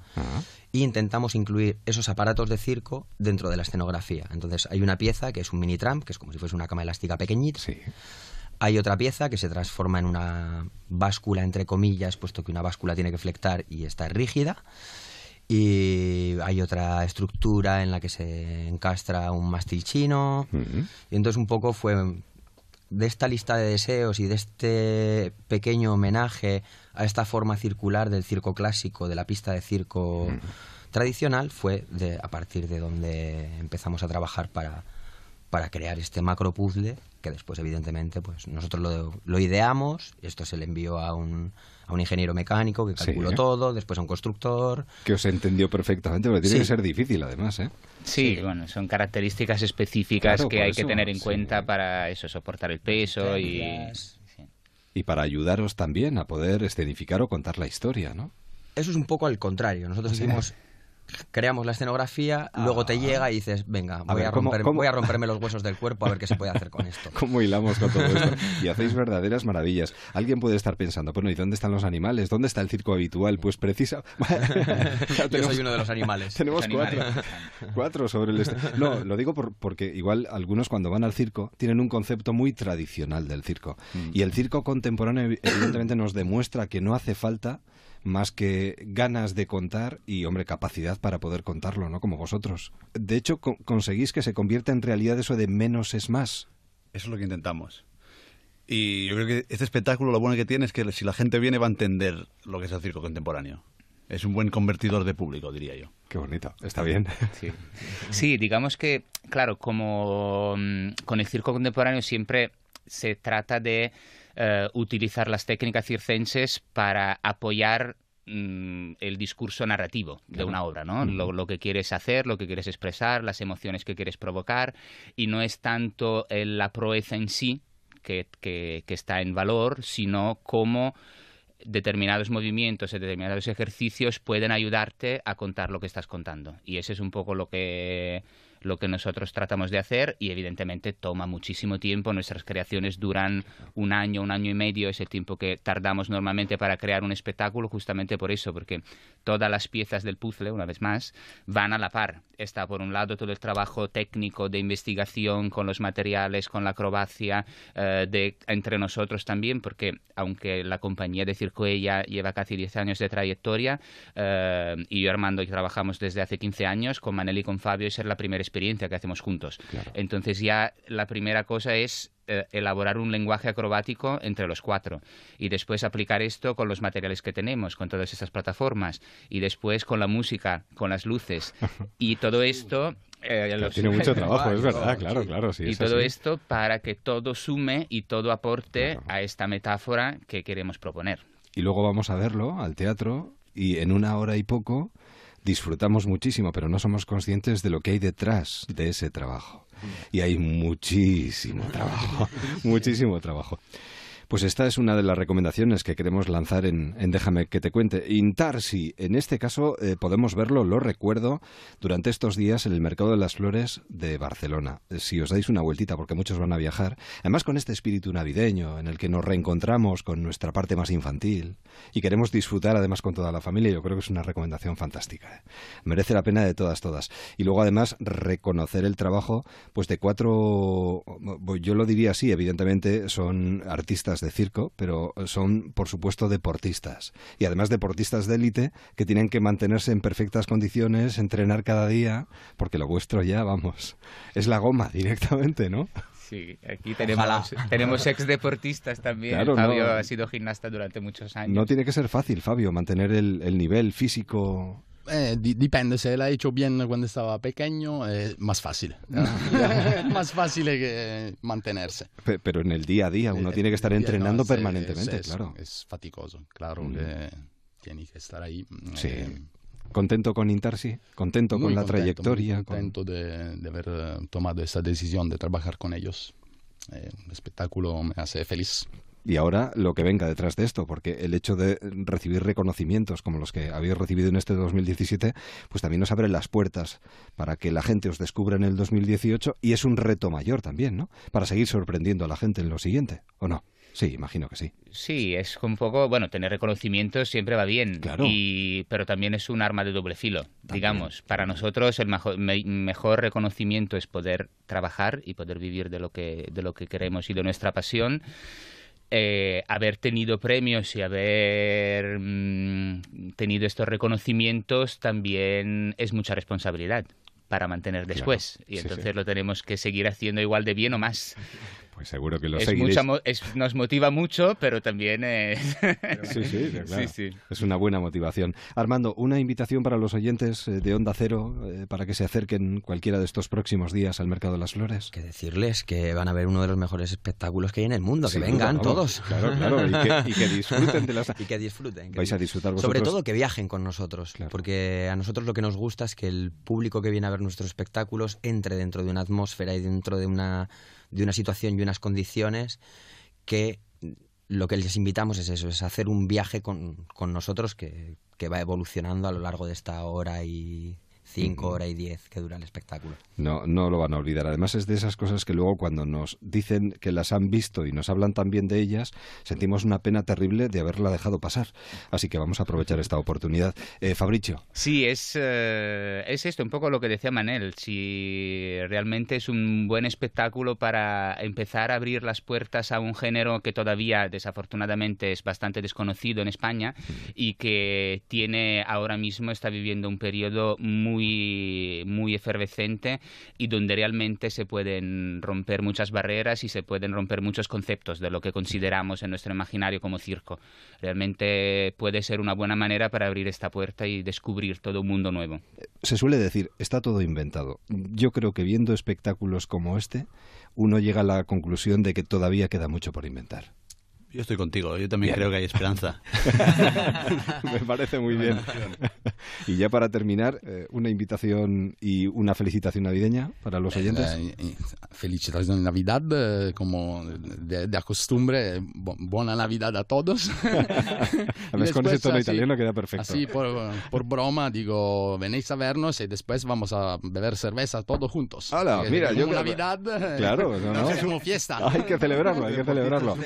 Speaker 32: e intentamos incluir esos aparatos de circo dentro de la escenografía. Entonces hay una pieza que es un mini tramp, que es como si fuese una cama elástica pequeñita. Hay otra pieza que se transforma en una báscula, entre comillas, puesto que una báscula tiene que flectar y está rígida. Y hay otra estructura en la que se encastra un mástil chino. Y entonces un poco fue de esta lista de deseos y de este pequeño homenaje a esta forma circular del circo clásico, de la pista de circo tradicional, fue de, a partir de donde empezamos a trabajar para, para crear este macro puzzle que después evidentemente pues nosotros lo, lo ideamos, esto se le envió a un, a un ingeniero mecánico que
Speaker 2: Sí.
Speaker 32: calculó todo, después a un constructor.
Speaker 2: Que os entendió perfectamente, porque tiene
Speaker 32: Sí.
Speaker 2: que ser difícil además, ¿eh?
Speaker 31: Sí, bueno, son características específicas
Speaker 2: Claro,
Speaker 31: que hay que tener en
Speaker 2: sí.
Speaker 31: cuenta para eso, soportar el peso y...
Speaker 2: Y para ayudaros también a poder escenificar o contar la historia, ¿no?
Speaker 32: Eso es un poco al contrario. Nosotros
Speaker 2: Sí.
Speaker 32: hicimos, creamos la escenografía, luego te llega y dices, venga, voy a,
Speaker 2: ver, ¿cómo-
Speaker 32: romper-
Speaker 2: cómo?
Speaker 32: voy a romperme los huesos del cuerpo a ver qué se puede hacer con esto.
Speaker 2: ¿Cómo hilamos con todo esto? Y hacéis verdaderas maravillas. Alguien puede estar pensando, bueno, ¿y dónde están los animales? ¿Dónde está el circo habitual? Pues precisa... Ya
Speaker 32: Yo soy uno de los animales.
Speaker 2: Tenemos
Speaker 32: Los
Speaker 2: cuatro,
Speaker 32: animales.
Speaker 2: cuatro sobre el... No, lo digo por- porque igual algunos cuando van al circo tienen un concepto muy tradicional del circo. Y el circo contemporáneo evi- evidentemente nos demuestra que no hace falta más que ganas de contar y, hombre, capacidad para poder contarlo, ¿no? Como vosotros. De hecho, co- conseguís que se convierta en realidad eso de menos es más.
Speaker 34: Eso es lo que intentamos. Y yo creo que este espectáculo lo bueno que tiene es que si la gente viene va a entender lo que es el circo contemporáneo. Es un buen convertidor de público, diría yo.
Speaker 2: Qué bonito, está bien.
Speaker 31: Sí. Sí, digamos que, claro, como mm, con el circo contemporáneo siempre se trata de eh, utilizar las técnicas circenses para apoyar mm, el discurso narrativo de
Speaker 35: Claro.
Speaker 31: una obra, ¿no? Lo, lo que quieres hacer, lo que quieres expresar, las emociones que quieres provocar, y no es tanto eh, la proeza en sí que, que- que está en valor, sino cómo determinados movimientos y determinados ejercicios pueden ayudarte a contar lo que estás contando. Y ese es un poco lo que, lo que nosotros tratamos de hacer y evidentemente toma muchísimo tiempo. Nuestras creaciones duran un año, un año y medio, es el tiempo que tardamos normalmente para crear un espectáculo justamente por eso, porque todas las piezas del puzzle, una vez más, van a la par. Está por un lado todo el trabajo técnico de investigación con los materiales, con la acrobacia, eh, de, entre nosotros también, porque aunque la compañía de Circo Ella lleva casi 10 años de trayectoria, eh, y yo y Armando y trabajamos desde hace 15 años, con Manel y con Fabio, esa es la primera experiencia que hacemos juntos. Entonces ya la primera cosa es eh, elaborar un lenguaje acrobático entre los cuatro y después aplicar esto con los materiales que tenemos, con todas estas plataformas y después con la música, con las luces y todo esto eh,
Speaker 2: tiene mucho trabajo, es verdad, claro, claro.
Speaker 31: y todo esto para que todo sume y todo aporte a esta metáfora que queremos proponer.
Speaker 2: Y luego vamos a verlo al teatro y en una hora y poco disfrutamos muchísimo, pero no somos conscientes de lo que hay detrás de ese trabajo. Y hay muchísimo trabajo, muchísimo trabajo. Pues esta es una de las recomendaciones que queremos lanzar en, Déjame que te cuente. Intarsi, en este caso eh, podemos verlo, lo recuerdo, durante estos días en el Mercado de las Flores de Barcelona. Eh, si os dais una vueltita, porque muchos van a viajar, además con este espíritu navideño en el que nos reencontramos con nuestra parte más infantil y queremos disfrutar además con toda la familia, yo creo que es una recomendación fantástica. ¿eh? Merece la pena de todas, todas. Y luego además reconocer el trabajo pues de cuatro, yo lo diría así, evidentemente son artistas de circo, pero son, por supuesto, deportistas. Y además deportistas de élite que tienen que mantenerse en perfectas condiciones, entrenar cada día, porque lo vuestro ya, vamos, es la goma directamente, ¿no?
Speaker 31: Sí, aquí tenemos, tenemos ex deportistas también. Fabio ha sido gimnasta durante muchos años.
Speaker 2: No tiene que ser fácil, Fabio, mantener el nivel físico
Speaker 33: eh, dipende, se l'ha hecho bien cuando estaba pequeño, es más fácil. más fácil que mantenerse.
Speaker 2: Pero en el día a día uno tiene que estar entrenando permanentemente,
Speaker 33: es,
Speaker 2: claro.
Speaker 33: Es faticoso, claro mm. que tiene que estar ahí.
Speaker 2: Sí. Eh, ¿Contento con Intarsi? ¿Contento con la trayectoria?
Speaker 33: contento de, de, haber eh, tomado esa decisión de trabajar con ellos. Eh, el espectáculo me hace feliz
Speaker 2: y ahora lo que venga detrás de esto, porque el hecho de recibir reconocimientos como los que habéis recibido en este 2017, pues también nos abre las puertas para que la gente os descubra en el 2018 y es un reto mayor también, ¿no? Para seguir sorprendiendo a la gente en lo siguiente, ¿o no? Sí, imagino que sí.
Speaker 31: Sí, es un poco, bueno, tener reconocimientos siempre va bien,
Speaker 2: claro.
Speaker 31: y, pero también es un arma de doble filo, digamos. Para nosotros el mejor, mejor reconocimiento es poder trabajar y poder vivir de lo que, de lo que queremos y de nuestra pasión. Eh, haber tenido premios y haber mm, tenido estos reconocimientos también es mucha responsabilidad para mantener después. y entonces lo tenemos que seguir haciendo igual de bien o más.
Speaker 2: Pues seguro que lo
Speaker 31: es
Speaker 2: es,
Speaker 31: nos motiva mucho, pero también es...
Speaker 2: sí, sí, claro. Es una buena motivación. Armando, una invitación para los oyentes eh, de Onda Cero eh, para que se acerquen cualquiera de estos próximos días al Mercado de las Flores.
Speaker 32: Que decirles que van a ver uno de los mejores espectáculos que hay en el mundo, que vengan todos.
Speaker 2: Claro, claro, y que, disfruten de las...
Speaker 32: Y que disfruten.
Speaker 2: Vais a disfrutar
Speaker 32: vosotros. Sobre todo que viajen con nosotros, porque a nosotros lo que nos gusta es que el público que viene a ver nuestros espectáculos entre dentro de una atmósfera y dentro de una de una situación y condiciones que lo que les invitamos es eso, es hacer un viaje con, con nosotros que, que va evolucionando a lo largo de esta hora y cinco horas y diez que dura el espectáculo.
Speaker 2: No, no lo van a olvidar. Además es de esas cosas que luego cuando nos dicen que las han visto y nos hablan tan bien de ellas, sentimos una pena terrible de haberla dejado pasar. Así que vamos a aprovechar esta oportunidad. Eh, Fabricio.
Speaker 31: Sí, es, eh, es esto, un poco lo que decía Manel. Si realmente es un buen espectáculo para empezar a abrir las puertas a un género que todavía desafortunadamente es bastante desconocido en España y que tiene ahora mismo, está viviendo un periodo muy muy, efervescente y donde realmente se pueden romper muchas barreras y se pueden romper muchos conceptos de lo que consideramos en nuestro imaginario como circo. Realmente puede ser una buena manera para abrir esta puerta y descubrir todo un mundo nuevo.
Speaker 2: Se suele decir, está todo inventado. Yo creo que viendo espectáculos como este, uno llega a la conclusión de que todavía queda mucho por inventar.
Speaker 34: Yo estoy contigo, yo también creo que hay esperanza.
Speaker 2: Me parece muy bien. y ya para terminar, eh, una invitación y una felicitación navideña para los oyentes. Eh,
Speaker 33: eh, felicitación de Navidad, como de, de costumbre, buena Navidad a todos.
Speaker 2: a ver, con ese tono italiano queda perfecto.
Speaker 33: Así, por, por, broma, digo, venéis a vernos y después vamos a beber cerveza todos juntos.
Speaker 2: Hola, mira, yo...
Speaker 33: Navidad,
Speaker 2: claro,
Speaker 33: no, no. es como fiesta.
Speaker 2: Hay que celebrarlo, hay que celebrarlo.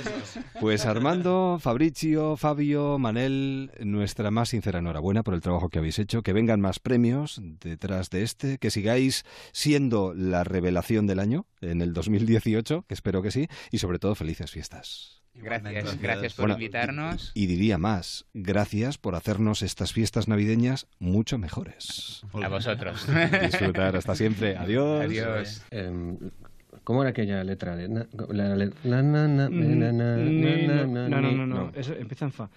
Speaker 2: Pues pues Armando, Fabricio, Fabio, Manel, nuestra más sincera enhorabuena por el trabajo que habéis hecho, que vengan más premios detrás de este, que sigáis siendo la revelación del año en el 2018, que espero que sí, y sobre todo felices fiestas.
Speaker 31: Gracias, gracias por
Speaker 2: Bueno,
Speaker 31: invitarnos.
Speaker 2: Y diría más, gracias por hacernos estas fiestas navideñas mucho mejores.
Speaker 31: A vosotros.
Speaker 2: Disfrutar hasta siempre. Adiós.
Speaker 31: Adiós.
Speaker 35: Em, ¿Cómo era aquella letra? la- la- la- na- na- na- na- na-
Speaker 36: no,
Speaker 35: na-
Speaker 36: no,
Speaker 35: ni-
Speaker 36: no, no, eso empieza en fa.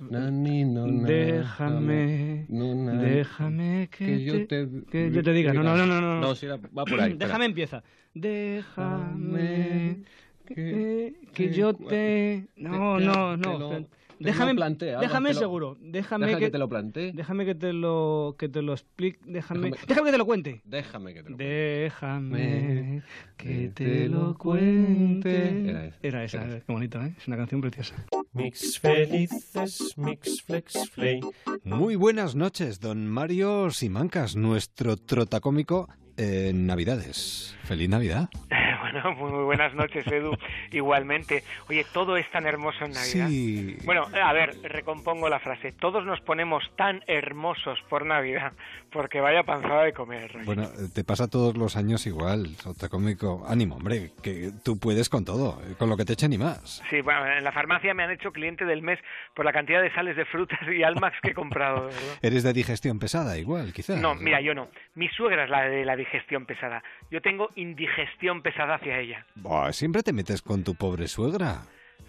Speaker 35: No,
Speaker 36: Déjame,
Speaker 35: no,
Speaker 36: déjame que,
Speaker 35: yo
Speaker 36: te, que yo te diga. No, no, no, no. No,
Speaker 35: No, sí, va por ahí.
Speaker 36: Déjame empieza. Déjame que, que yo te... No, no,
Speaker 35: te
Speaker 36: no. Déjame,
Speaker 35: Alba,
Speaker 36: déjame
Speaker 35: lo-
Speaker 36: seguro. Déjame
Speaker 35: deja
Speaker 36: que,
Speaker 35: que te lo plantee.
Speaker 36: Déjame que te lo, que te lo explique. Déjame,
Speaker 35: Déjame-
Speaker 36: déjame que te lo cuente.
Speaker 35: Déjame que te lo
Speaker 36: Déjame que te lo cuente.
Speaker 35: Era esa.
Speaker 36: Era esa, qué bonito, ¿eh? Es una canción preciosa.
Speaker 37: Mix felices, mix flex flay.
Speaker 2: Muy buenas noches, don Mario Simancas, nuestro trotacómico en Navidades. Feliz Navidad.
Speaker 38: Bueno, muy, muy buenas noches, Edu. Igualmente. Oye, todo es tan hermoso en Navidad.
Speaker 2: Sí.
Speaker 38: Bueno, a ver, recompongo la frase. Todos nos ponemos tan hermosos por Navidad, porque vaya panzada de comer.
Speaker 2: Bueno, te pasa todos los años igual, trotacómico. Ánimo, hombre, que tú puedes con todo, eh, con lo que te echen y más.
Speaker 38: Sí, bueno, en la farmacia me han hecho cliente del mes por la cantidad de sales de frutas y almax que he comprado. verdad.
Speaker 2: Eres de digestión pesada, igual, quizás.
Speaker 38: No, mira, yo no. Mi suegra es la de la digestión pesada. Yo tengo indigestión pesada hacia ella.
Speaker 2: Buah, siempre te metes con tu pobre suegra.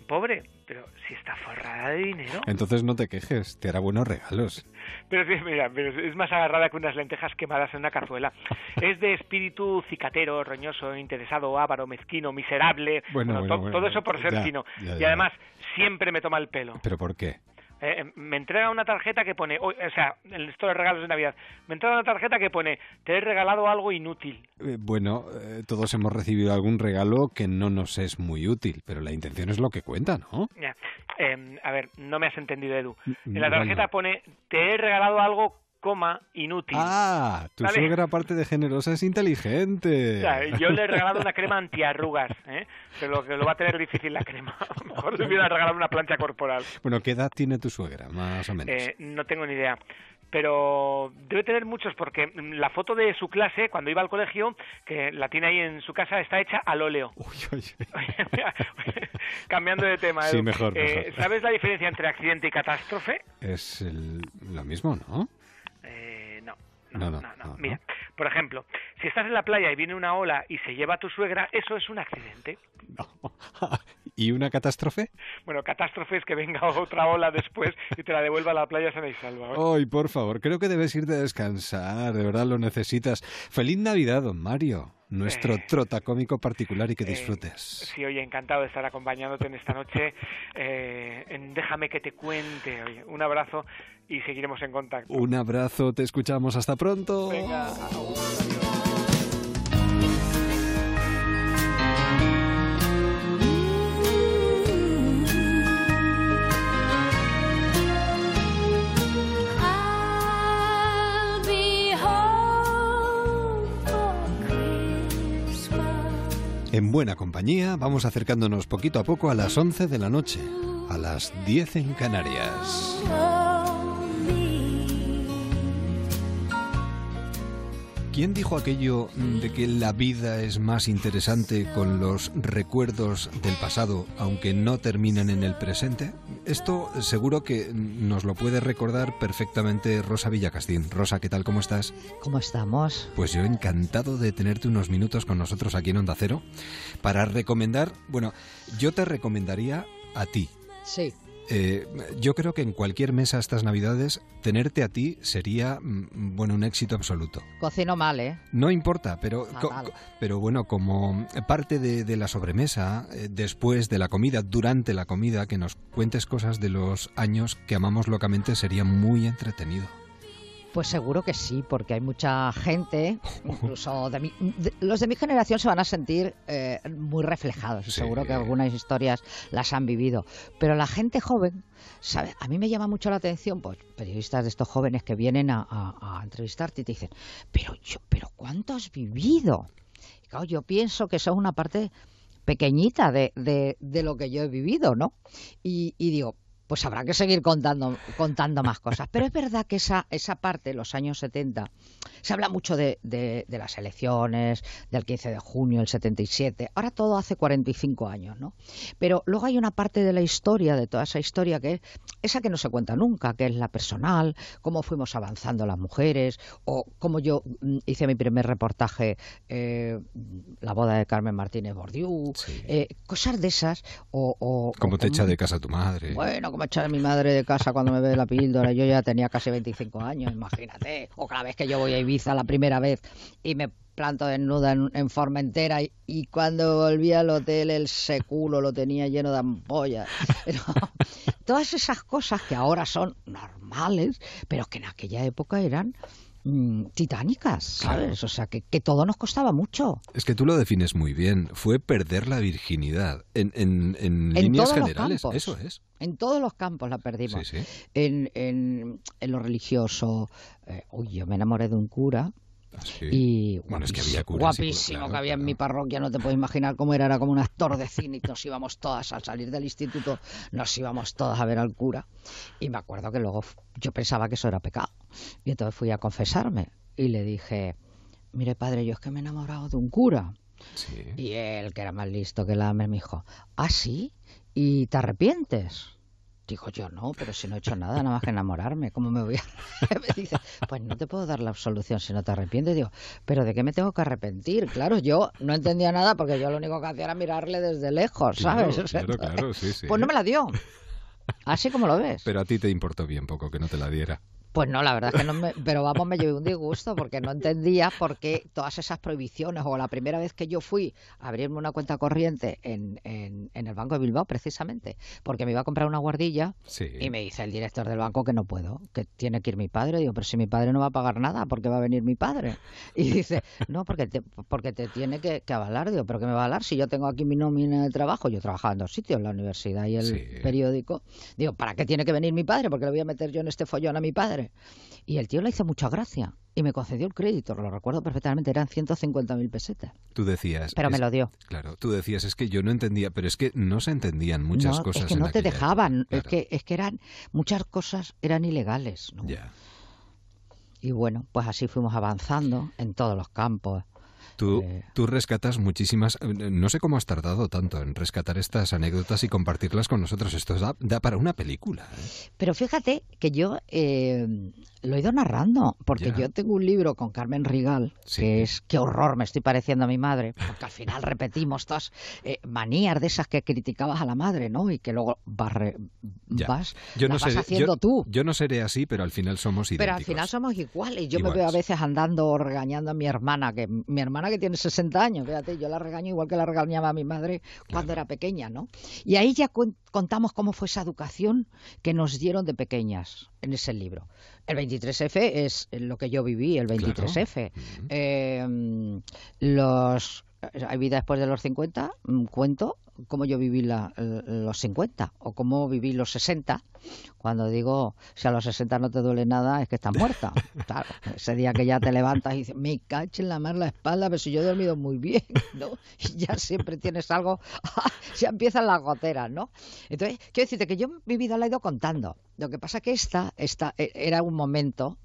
Speaker 38: Pobre, pero si está forrada de dinero.
Speaker 2: Entonces no te quejes, te hará buenos regalos.
Speaker 38: Pero sí, mira, es más agarrada que unas lentejas quemadas en una cazuela. Es de espíritu cicatero, roñoso, interesado, avaro, mezquino, miserable.
Speaker 2: Bueno, bueno,
Speaker 38: to-
Speaker 2: bueno,
Speaker 38: todo eso por ser
Speaker 2: ya,
Speaker 38: fino.
Speaker 2: ya,
Speaker 38: Y además, siempre me toma el pelo.
Speaker 2: ¿Pero por qué?
Speaker 38: Eh, eh, me entrega una tarjeta que pone, o, o sea, en esto de regalos de Navidad, me entrega una tarjeta que pone, te he regalado algo inútil.
Speaker 2: Eh, Bueno, eh, todos hemos recibido algún regalo que no nos es muy útil, pero la intención es lo que cuenta, ¿no?
Speaker 38: Ya. Eh, a ver, no me has entendido, Edu. En la tarjeta pone, te he regalado algo, coma, inútil.
Speaker 2: Ah, tu suegra aparte de generosa es inteligente.
Speaker 38: O sea, yo le he regalado una crema antiarrugas, ¿eh? pero que lo va a tener difícil la crema. Mejor le hubiera regalado una plancha corporal.
Speaker 2: Bueno, ¿qué edad tiene tu suegra, más o menos?
Speaker 38: Eh, no tengo ni idea. Pero debe tener muchos porque la foto de su clase, cuando iba al colegio, que la tiene ahí en su casa, está hecha al óleo. Cambiando de tema,
Speaker 2: Sí, mejor,
Speaker 38: Eh,
Speaker 2: mejor.
Speaker 38: ¿Sabes la diferencia entre accidente y catástrofe?
Speaker 2: Es el- lo mismo, ¿no?
Speaker 38: Eh, no.
Speaker 2: No, no,
Speaker 38: no,
Speaker 2: no,
Speaker 38: Mira, por ejemplo, si estás en la playa y viene una ola y se lleva a tu suegra, eso es un accidente.
Speaker 2: ¿Y una catástrofe?
Speaker 38: Bueno, catástrofe es que venga otra ola después y te la devuelva a la playa sana y salva. ¿eh?
Speaker 2: Ay, por favor, creo que debes irte a descansar, de verdad lo necesitas. Feliz Navidad, don Mario, nuestro
Speaker 38: Eh,
Speaker 2: trotacómico particular y que
Speaker 38: eh,
Speaker 2: disfrutes.
Speaker 38: Sí, oye, encantado de estar acompañándote en esta noche. eh, en Déjame que te cuente. Oye, un abrazo y seguiremos en contacto.
Speaker 2: Un abrazo, te escuchamos, hasta pronto.
Speaker 38: Venga.
Speaker 2: En buena compañía, vamos acercándonos poquito a poco a las 11 de la noche, a las 10 en Canarias. ¿Quién dijo aquello de que la vida es más interesante con los recuerdos del pasado, aunque no terminan en el presente? Esto seguro que nos lo puede recordar perfectamente Rosa Villacastín. Rosa, ¿qué tal? ¿Cómo estás?
Speaker 39: ¿Cómo estamos?
Speaker 2: Pues yo encantado de tenerte unos minutos con nosotros aquí en Onda Cero para recomendar, bueno, yo te recomendaría a ti.
Speaker 39: Sí.
Speaker 2: Eh, yo creo que en cualquier mesa estas Navidades tenerte a ti sería, mm, bueno, un éxito absoluto.
Speaker 39: Cocino mal, ¿eh?
Speaker 2: No importa, pero, co- pero bueno, como parte de, de la sobremesa, eh, después de la comida, durante la comida, que nos cuentes cosas de los años que amamos locamente sería muy entretenido.
Speaker 39: Pues seguro que sí, porque hay mucha gente, incluso de mi- de- los de mi generación se van a sentir eh, muy reflejados. Seguro que algunas historias las han vivido. Pero la gente joven, ¿sabe? a mí me llama mucho la atención, pues periodistas de estos jóvenes que vienen a, a- a entrevistarte y te dicen, pero yo, pero ¿cuánto has vivido? Y claro, yo pienso que eso es una parte pequeñita de, de- de lo que yo he vivido, ¿no? Y, y digo, pues habrá que seguir contando, contando más cosas. Pero es verdad que esa, esa parte, los años 70, se habla mucho de, de, de, las elecciones, del 15 de junio del 77. Ahora todo hace 45 años, ¿no? Pero luego hay una parte de la historia, de toda esa historia, que es esa que no se cuenta nunca, que es la personal, cómo fuimos avanzando las mujeres, o cómo yo mm, hice mi primer reportaje, eh, la boda de Carmen Martínez Bordiú, sí. eh, cosas de esas. O, o
Speaker 2: ¿Cómo
Speaker 39: o
Speaker 2: te echa de casa tu madre?
Speaker 39: Bueno, como echar a mi madre de casa cuando me ve la píldora. Yo ya tenía casi 25 años, imagínate. O cada vez que yo voy a Ibiza la primera vez y me planto desnuda en, en Formentera y, y cuando volví al hotel el seculo lo tenía lleno de ampollas. Pero, todas esas cosas que ahora son normales, pero que en aquella época eran mm, titánicas, ¿sabes? O sea, que, que todo nos costaba mucho.
Speaker 2: Es que tú lo defines muy bien. Fue perder la virginidad en, en, en
Speaker 39: En
Speaker 2: líneas
Speaker 39: todos los
Speaker 2: generales.
Speaker 39: campos.
Speaker 2: Eso es.
Speaker 39: En todos los campos la perdimos.
Speaker 2: Sí, sí.
Speaker 39: En, en, en lo religioso. eh, uy, yo me enamoré de un cura.
Speaker 2: Sí.
Speaker 39: Y
Speaker 2: Bueno, es que había
Speaker 39: guapísimo,
Speaker 2: curas
Speaker 39: que había en mi parroquia, no te puedes imaginar cómo era, era como un actor de cine y nos íbamos todas al salir del instituto, nos íbamos todas a ver al cura. Y me acuerdo que luego yo pensaba que eso era pecado. Y entonces fui a confesarme y le dije, mire padre, yo es que me he enamorado de un cura. Y él, que era más listo que la me dijo, ¿ah, sí? ¿Y te arrepientes? Digo yo, no, pero si no he hecho nada, nada más que enamorarme, ¿cómo me voy a...? me dice, pues no te puedo dar la absolución si no te arrepientes. Digo, ¿pero de qué me tengo que arrepentir? Claro, yo no entendía nada porque yo lo único que hacía era mirarle desde lejos, ¿sabes?
Speaker 2: Claro, claro, sí, sí.
Speaker 39: Pues no me la dio. Así como lo ves.
Speaker 2: Pero a ti te importó bien poco que no te la diera.
Speaker 39: Pues no, la verdad es que no me... Pero vamos, me llevé un disgusto porque no entendía por qué todas esas prohibiciones o la primera vez que yo fui a abrirme una cuenta corriente en, en, en el Banco de Bilbao, precisamente, porque me iba a comprar una guardilla
Speaker 2: Sí.
Speaker 39: y me dice el director del banco que no puedo, que tiene que ir mi padre. Digo, pero si mi padre no va a pagar nada, ¿por qué va a venir mi padre? Y dice, no, porque te, porque te tiene que, que avalar. Digo, ¿pero qué me va a avalar si yo tengo aquí mi nómina de trabajo? Yo trabajaba en dos sitios, la universidad y el
Speaker 2: Sí.
Speaker 39: periódico. Digo, ¿para qué tiene que venir mi padre? Porque le voy a meter yo en este follón a mi padre. Y el tío le hizo mucha gracia y me concedió el crédito, lo recuerdo perfectamente, eran 150.000 pesetas.
Speaker 2: Tú decías.
Speaker 39: Pero me lo dio.
Speaker 2: Claro, tú decías, es que yo no entendía, pero es que no se entendían muchas
Speaker 39: no,
Speaker 2: cosas.
Speaker 39: es que no te dejaban,
Speaker 2: época,
Speaker 39: es que es que eran muchas cosas eran ilegales, ¿no?
Speaker 2: Ya.
Speaker 39: Y bueno, pues así fuimos avanzando en todos los campos.
Speaker 2: Tú,
Speaker 39: Eh.
Speaker 2: tú rescatas muchísimas. eh, No sé cómo has tardado tanto en rescatar estas anécdotas y compartirlas con nosotros. Esto da, da para una película. ¿eh?
Speaker 39: Pero fíjate que yo eh, lo he ido narrando, porque
Speaker 2: Ya.
Speaker 39: yo tengo un libro con Carmen Rigal, que es Qué horror me estoy pareciendo a mi madre, porque al final repetimos todas manías de esas que criticabas a la madre, ¿no? Y que luego vas, re-
Speaker 2: Ya.
Speaker 39: vas,
Speaker 2: Yo no
Speaker 39: vas
Speaker 2: seré-
Speaker 39: haciendo
Speaker 2: yo-
Speaker 39: tú.
Speaker 2: Yo no seré así, pero al final somos idénticos.
Speaker 39: Pero al final somos iguales. Yo me veo a veces andando o regañando a mi hermana, que mi hermana que tiene 60 años, fíjate, yo la regaño igual que la regañaba a mi madre cuando era pequeña, ¿no? Y ahí ya contamos cómo fue esa educación que nos dieron de pequeñas en ese libro. El 23F es lo que yo viví, el 23F. Eh, los hay vida después de los 50, mm, cuento cómo yo viví la- los 50 o cómo viví los 60. Cuando digo, si a los 60 no te duele nada, es que estás muerta. Claro, ese día que ya te levantas y dices, me cache en la mar la espalda, pero si yo he dormido muy bien, ¿no? Y ya siempre tienes algo, ya empiezan las goteras, ¿no? Entonces, quiero decirte que yo mi vida la he ido contando. Lo que pasa que esta, esta eh, era un momento,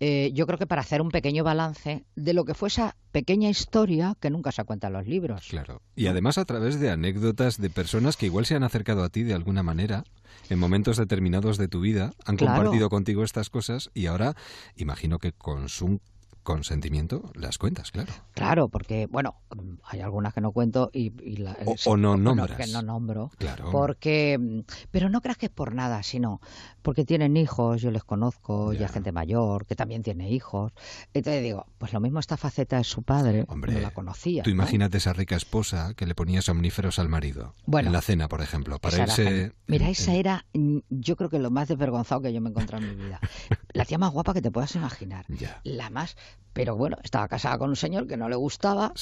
Speaker 39: eh, yo creo que para hacer un pequeño balance de lo que fue esa pequeña historia que nunca se cuenta en los libros.
Speaker 2: Claro. Y además a través de anécdotas de personas que igual se han acercado a ti de alguna manera en momentos determinados de tu vida, han
Speaker 39: Claro.
Speaker 2: compartido contigo estas cosas y ahora imagino que con su consentimiento las cuentas, claro.
Speaker 39: Claro, porque, bueno, hay algunas que no cuento y, y la-
Speaker 2: O-
Speaker 39: sí,
Speaker 2: o no nombras.
Speaker 39: que no nombro.
Speaker 2: Claro.
Speaker 39: Porque, pero no creas que es por nada, sino porque tienen hijos, yo les conozco, ya gente mayor que también tiene hijos. Entonces digo, pues lo mismo esta faceta de su padre, no la conocía.
Speaker 2: Tú
Speaker 39: ¿no?
Speaker 2: imagínate esa rica esposa que le ponía somníferos al marido.
Speaker 39: Bueno.
Speaker 2: en la cena, por ejemplo, para
Speaker 39: Esa
Speaker 2: irse...
Speaker 39: Mira, esa era, mm, yo creo que lo más desvergonzado que yo me he encontrado en mi vida. La tía más guapa que te puedas imaginar. La más, pero bueno, estaba casada con un señor que no le gustaba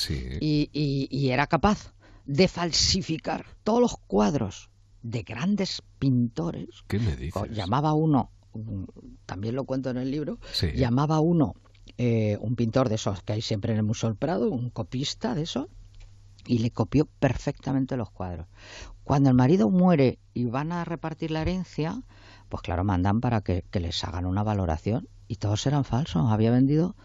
Speaker 39: y, y- y era capaz de falsificar todos los cuadros de grandes pintores.
Speaker 2: ¿Qué me dices?
Speaker 39: Llamaba uno, mm, también lo cuento en el libro,
Speaker 2: Sí.
Speaker 39: llamaba uno eh, un pintor de esos que hay siempre en el Museo del Prado, un copista de esos, y le copió perfectamente los cuadros. Cuando el marido muere y van a repartir la herencia, pues claro, mandan para que, que les hagan una valoración y todos eran falsos. Había vendido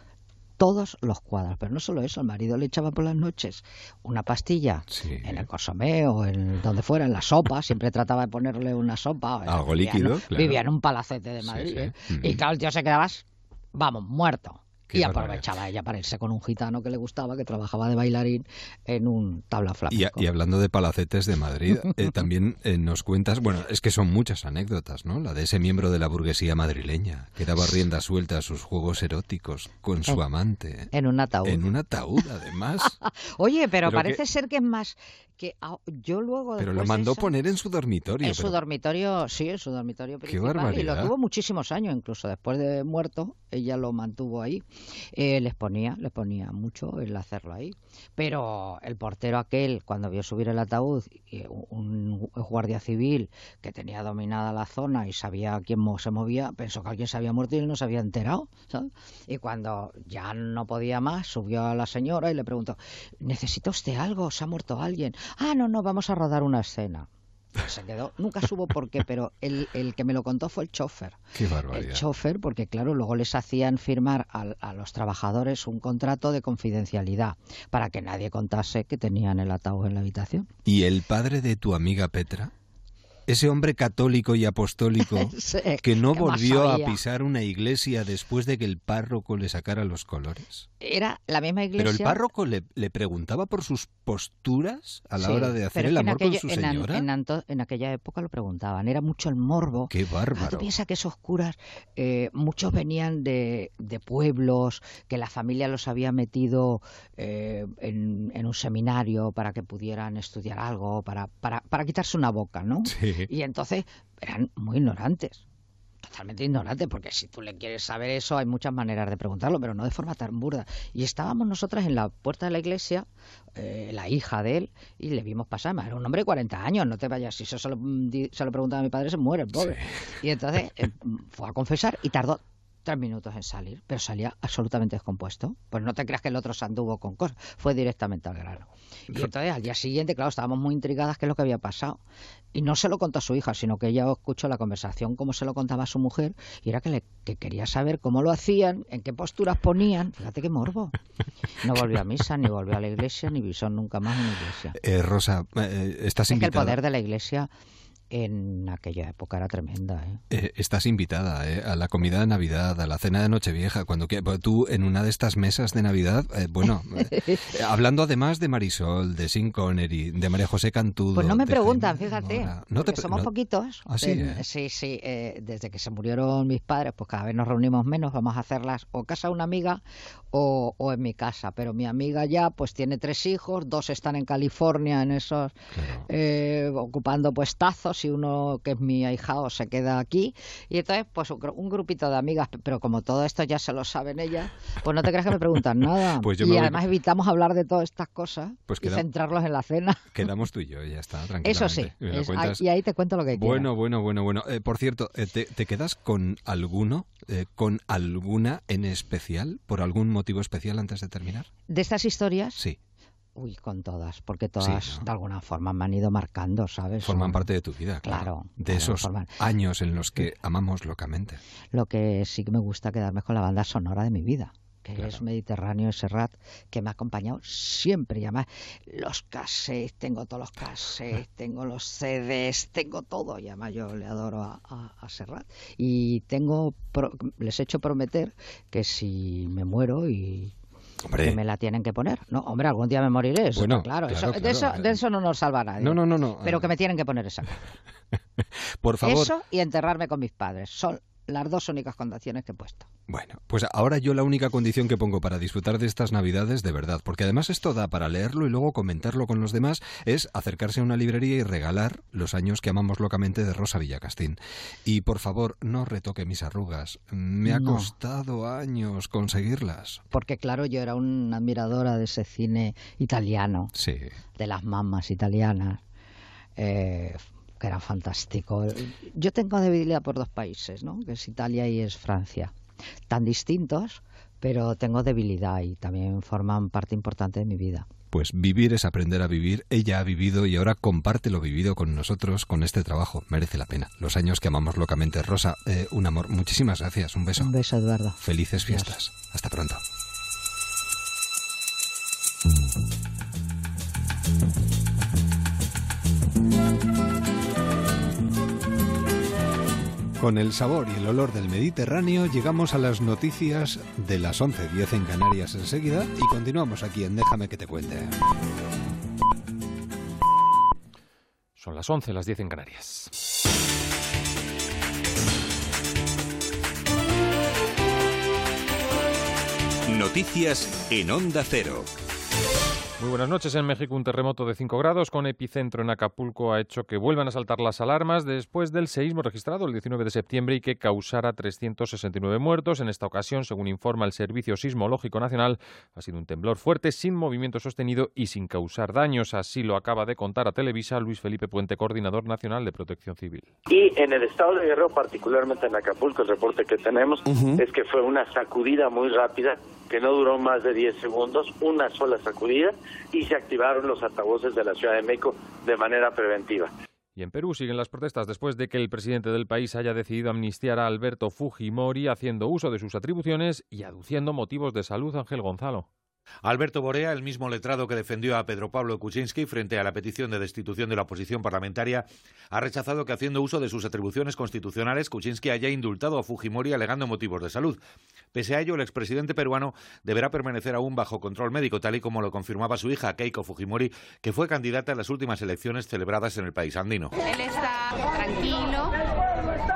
Speaker 39: todos los cuadros. Pero no solo eso, el marido le echaba por las noches una pastilla en el consomé o en donde fuera, en la sopa, siempre trataba de ponerle una sopa.
Speaker 2: Algo
Speaker 39: Vivía
Speaker 2: líquido, claro.
Speaker 39: Vivía en un palacete de Madrid. ¿eh? Y claro, el tío se quedaba, vamos, muerto.
Speaker 2: Qué
Speaker 39: y
Speaker 2: barbaridad.
Speaker 39: aprovechaba ella para irse con un gitano que le gustaba, que trabajaba de bailarín en un tabla flamenco.
Speaker 2: y hablando de palacetes de Madrid, eh, también eh, nos cuentas, bueno, es que son muchas anécdotas, ¿no? La de ese miembro de la burguesía madrileña que daba rienda suelta a sus juegos eróticos con su amante.
Speaker 39: En un ataúd.
Speaker 2: En un ataúd, además.
Speaker 39: Oye, pero,
Speaker 2: Pero que-
Speaker 39: parece ser que es más que ah, yo luego
Speaker 2: Pero lo mandó
Speaker 39: eso-
Speaker 2: poner en su dormitorio.
Speaker 39: En su dormitorio, sí, en su dormitorio
Speaker 2: Qué
Speaker 39: principal. Y lo
Speaker 2: barbaridad.
Speaker 39: tuvo muchísimos años, incluso después de muerto, ella lo mantuvo ahí. Eh, les ponía, les ponía mucho el hacerlo ahí. Pero el portero aquel, cuando vio subir el ataúd, un, guardia civil que tenía dominada la zona y sabía quién se movía, pensó que alguien se había muerto y él no se había enterado. Y cuando ya no podía más, subió a la señora y le preguntó, ¿necesita usted algo? ¿Se ha muerto alguien? Ah, no, no, vamos a rodar una escena. Se quedó, nunca supo por qué, pero el, el que me lo contó fue el chofer.
Speaker 2: Qué
Speaker 39: El
Speaker 2: barbaridad.
Speaker 39: chofer, porque claro, luego les hacían firmar al- a, los trabajadores un contrato de confidencialidad para que nadie contase que tenían el ataúd en la habitación.
Speaker 2: ¿Y el padre de tu amiga Petra? Ese hombre católico y apostólico
Speaker 39: Sí,
Speaker 2: que no
Speaker 39: ¿qué más
Speaker 2: volvió a pisar una iglesia después de que el párroco le sacara los colores.
Speaker 39: Era la misma iglesia.
Speaker 2: Pero el párroco le, le preguntaba por sus posturas a la
Speaker 39: Sí,
Speaker 2: hora de hacer el amor con
Speaker 39: aquello-
Speaker 2: su
Speaker 39: en an-
Speaker 2: señora.
Speaker 39: En, anto- en aquella época lo preguntaban, era mucho el morbo.
Speaker 2: Qué
Speaker 39: Ah,
Speaker 2: bárbaro.
Speaker 39: Tú piensas que esos curas, eh, muchos venían de, de pueblos, que la familia los había metido eh, en, en un seminario para que pudieran estudiar algo, para, para, para quitarse una boca, ¿no?
Speaker 2: Sí.
Speaker 39: Y entonces eran muy ignorantes. Totalmente ignorantes, porque si tú le quieres saber eso, hay muchas maneras de preguntarlo, pero no de forma tan burda. Y estábamos nosotras en la puerta de la iglesia, eh, la hija de él, y le vimos pasar. Era un hombre de 40 años, no te vayas. Si eso se lo, se lo preguntaba a mi padre, se muere el pobre. Y entonces eh, fue a confesar y tardó tres minutos en salir, pero salía absolutamente descompuesto. Pues no te creas que el otro se anduvo con cosas, fue directamente al grano. Y entonces al día siguiente, claro, estábamos muy intrigadas qué es lo que había pasado. Y no se lo contó a su hija, sino que ella escuchó la conversación como se lo contaba a su mujer, y era que, le, que quería saber cómo lo hacían, en qué posturas ponían. Fíjate qué morbo. No volvió a misa, ni volvió a la iglesia, ni visó nunca más una iglesia.
Speaker 2: Eh, Rosa, eh, estás
Speaker 39: Es que el poder de la iglesia en aquella época era tremenda. ¿eh?
Speaker 2: Eh, estás invitada eh, a la comida de Navidad, a la cena de Nochevieja, cuando pues tú en una de estas mesas de Navidad, eh, bueno, eh, hablando además de Marisol, de Sin Connery, de María José Cantudo.
Speaker 39: Pues no me preguntan,
Speaker 2: Jaime
Speaker 39: fíjate,
Speaker 2: Mora. No te
Speaker 39: somos
Speaker 2: no-
Speaker 39: poquitos.
Speaker 2: Ah, sí, ¿eh?
Speaker 39: sí, sí, desde que se murieron mis padres, pues cada vez nos reunimos menos, vamos a hacerlas o casa de una amiga o, o en mi casa. Pero mi amiga ya, pues tiene tres hijos, dos están en California, en esos, ocupando puestazos uno que es mi ahijado se queda aquí. Y entonces, pues un, gru- un grupito de amigas, pero como todo esto ya se lo saben ellas, pues no te creas que me preguntan nada.
Speaker 2: Pues yo
Speaker 39: y
Speaker 2: voy-
Speaker 39: además evitamos hablar de todas estas cosas
Speaker 2: Pues
Speaker 39: y centrarlos en la cena.
Speaker 2: Quedamos tú y yo, ya está, tranquilamente.
Speaker 39: Eso sí, es- y ahí te cuento lo que quieras.
Speaker 2: Bueno, bueno, bueno, bueno. Eh, por cierto, eh, ¿te, te quedas con alguno, eh, con alguna en especial, por algún motivo especial antes de terminar?
Speaker 39: ¿De estas historias?
Speaker 2: Sí.
Speaker 39: Uy, con todas, porque todas
Speaker 2: Sí, ¿no?
Speaker 39: de alguna forma me han ido marcando, ¿sabes?
Speaker 2: Forman
Speaker 39: Son
Speaker 2: parte de tu vida, claro.
Speaker 39: Claro,
Speaker 2: de
Speaker 39: claro,
Speaker 2: esos
Speaker 39: forman-
Speaker 2: años en los que amamos locamente.
Speaker 39: Lo que sí que me gusta quedarme con la banda sonora de mi vida, que es Mediterráneo y Serrat, que me ha acompañado siempre. Y además, los cassettes, tengo todos los cassettes, tengo los CDs, tengo todo. Y además yo le adoro a, a- a Serrat. Y tengo, pro- les he hecho prometer que si me muero y
Speaker 2: Hombre.
Speaker 39: que me la tienen que poner. No, hombre, algún día me moriré, eso
Speaker 2: Bueno,
Speaker 39: claro.
Speaker 2: claro,
Speaker 39: eso,
Speaker 2: claro,
Speaker 39: de, eso, de eso no nos salva nadie.
Speaker 2: No, no, no, no.
Speaker 39: Pero que me tienen que poner esa.
Speaker 2: Por favor.
Speaker 39: Eso y enterrarme con mis padres. Son las dos únicas condiciones que he puesto.
Speaker 2: Bueno, pues ahora yo la única condición que pongo para disfrutar de estas Navidades, de verdad, porque además esto da para leerlo y luego comentarlo con los demás, es acercarse a una librería y regalar Los años que amamos locamente de Rosa Villacastín. Y por favor, no retoque mis arrugas. Me ha
Speaker 39: No.
Speaker 2: costado años conseguirlas.
Speaker 39: Porque claro, yo era una admiradora de ese cine italiano,
Speaker 2: Sí.
Speaker 39: de las mamas italianas, eh, que era fantástico. Yo tengo debilidad por dos países, ¿no? que es Italia y es Francia. Tan distintos, pero tengo debilidad y también forman parte importante de mi vida.
Speaker 2: Pues vivir es aprender a vivir. Ella ha vivido y ahora comparte lo vivido con nosotros con este trabajo. Merece la pena. Los años que amamos locamente. Rosa, eh, un amor. Muchísimas gracias. Un beso.
Speaker 39: Un beso, Eduardo.
Speaker 2: Felices fiestas. Hasta pronto. Con el sabor y el olor del Mediterráneo llegamos a las noticias de las 11.10 en Canarias enseguida y continuamos aquí en Déjame que te cuente.
Speaker 40: Son las 11, las 10 en Canarias.
Speaker 28: Noticias en Onda Cero.
Speaker 40: Muy buenas noches. En México un terremoto de 5 grados con epicentro en Acapulco ha hecho que vuelvan a saltar las alarmas después del seísmo registrado el 19 de septiembre y que causara 369 muertos. En esta ocasión, según informa el Servicio Sismológico Nacional, ha sido un temblor fuerte, sin movimiento sostenido y sin causar daños. Así lo acaba de contar a Televisa Luis Felipe Puente, coordinador nacional de Protección Civil.
Speaker 41: Y en el estado de Guerrero, particularmente en Acapulco, el reporte que tenemos es que fue una sacudida muy rápida que no duró más de 10 segundos, una sola sacudida, y se activaron los altavoces de la Ciudad de México de manera preventiva.
Speaker 40: Y en Perú siguen las protestas después de que el presidente del país haya decidido amnistiar a Alberto Fujimori haciendo uso de sus atribuciones y aduciendo motivos de salud, Ángel Gonzalo.
Speaker 42: Alberto Borea, el mismo letrado que defendió a Pedro Pablo Kuczynski frente a la petición de destitución de la oposición parlamentaria, ha rechazado que haciendo uso de sus atribuciones constitucionales Kuczynski haya indultado a Fujimori alegando motivos de salud. Pese a ello, el expresidente peruano deberá permanecer aún bajo control médico, tal y como lo confirmaba su hija Keiko Fujimori, que fue candidata en las últimas elecciones celebradas en el país andino.
Speaker 43: Él está tranquilo,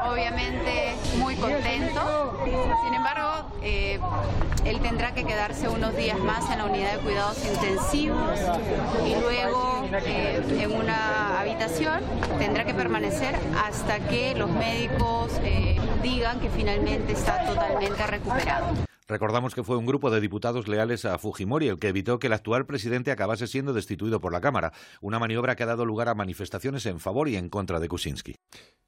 Speaker 43: obviamente muy contento. Sin embargo, eh, él tendrá que quedarse unos días más en la unidad de cuidados intensivos y luego eh, en una habitación tendrá que permanecer hasta que los médicos eh, digan que finalmente está totalmente recuperado.
Speaker 42: Recordamos que fue un grupo de diputados leales a Fujimori el que evitó que el actual presidente acabase siendo destituido por la Cámara, una maniobra que ha dado lugar a manifestaciones en favor y en contra de Kuczynski.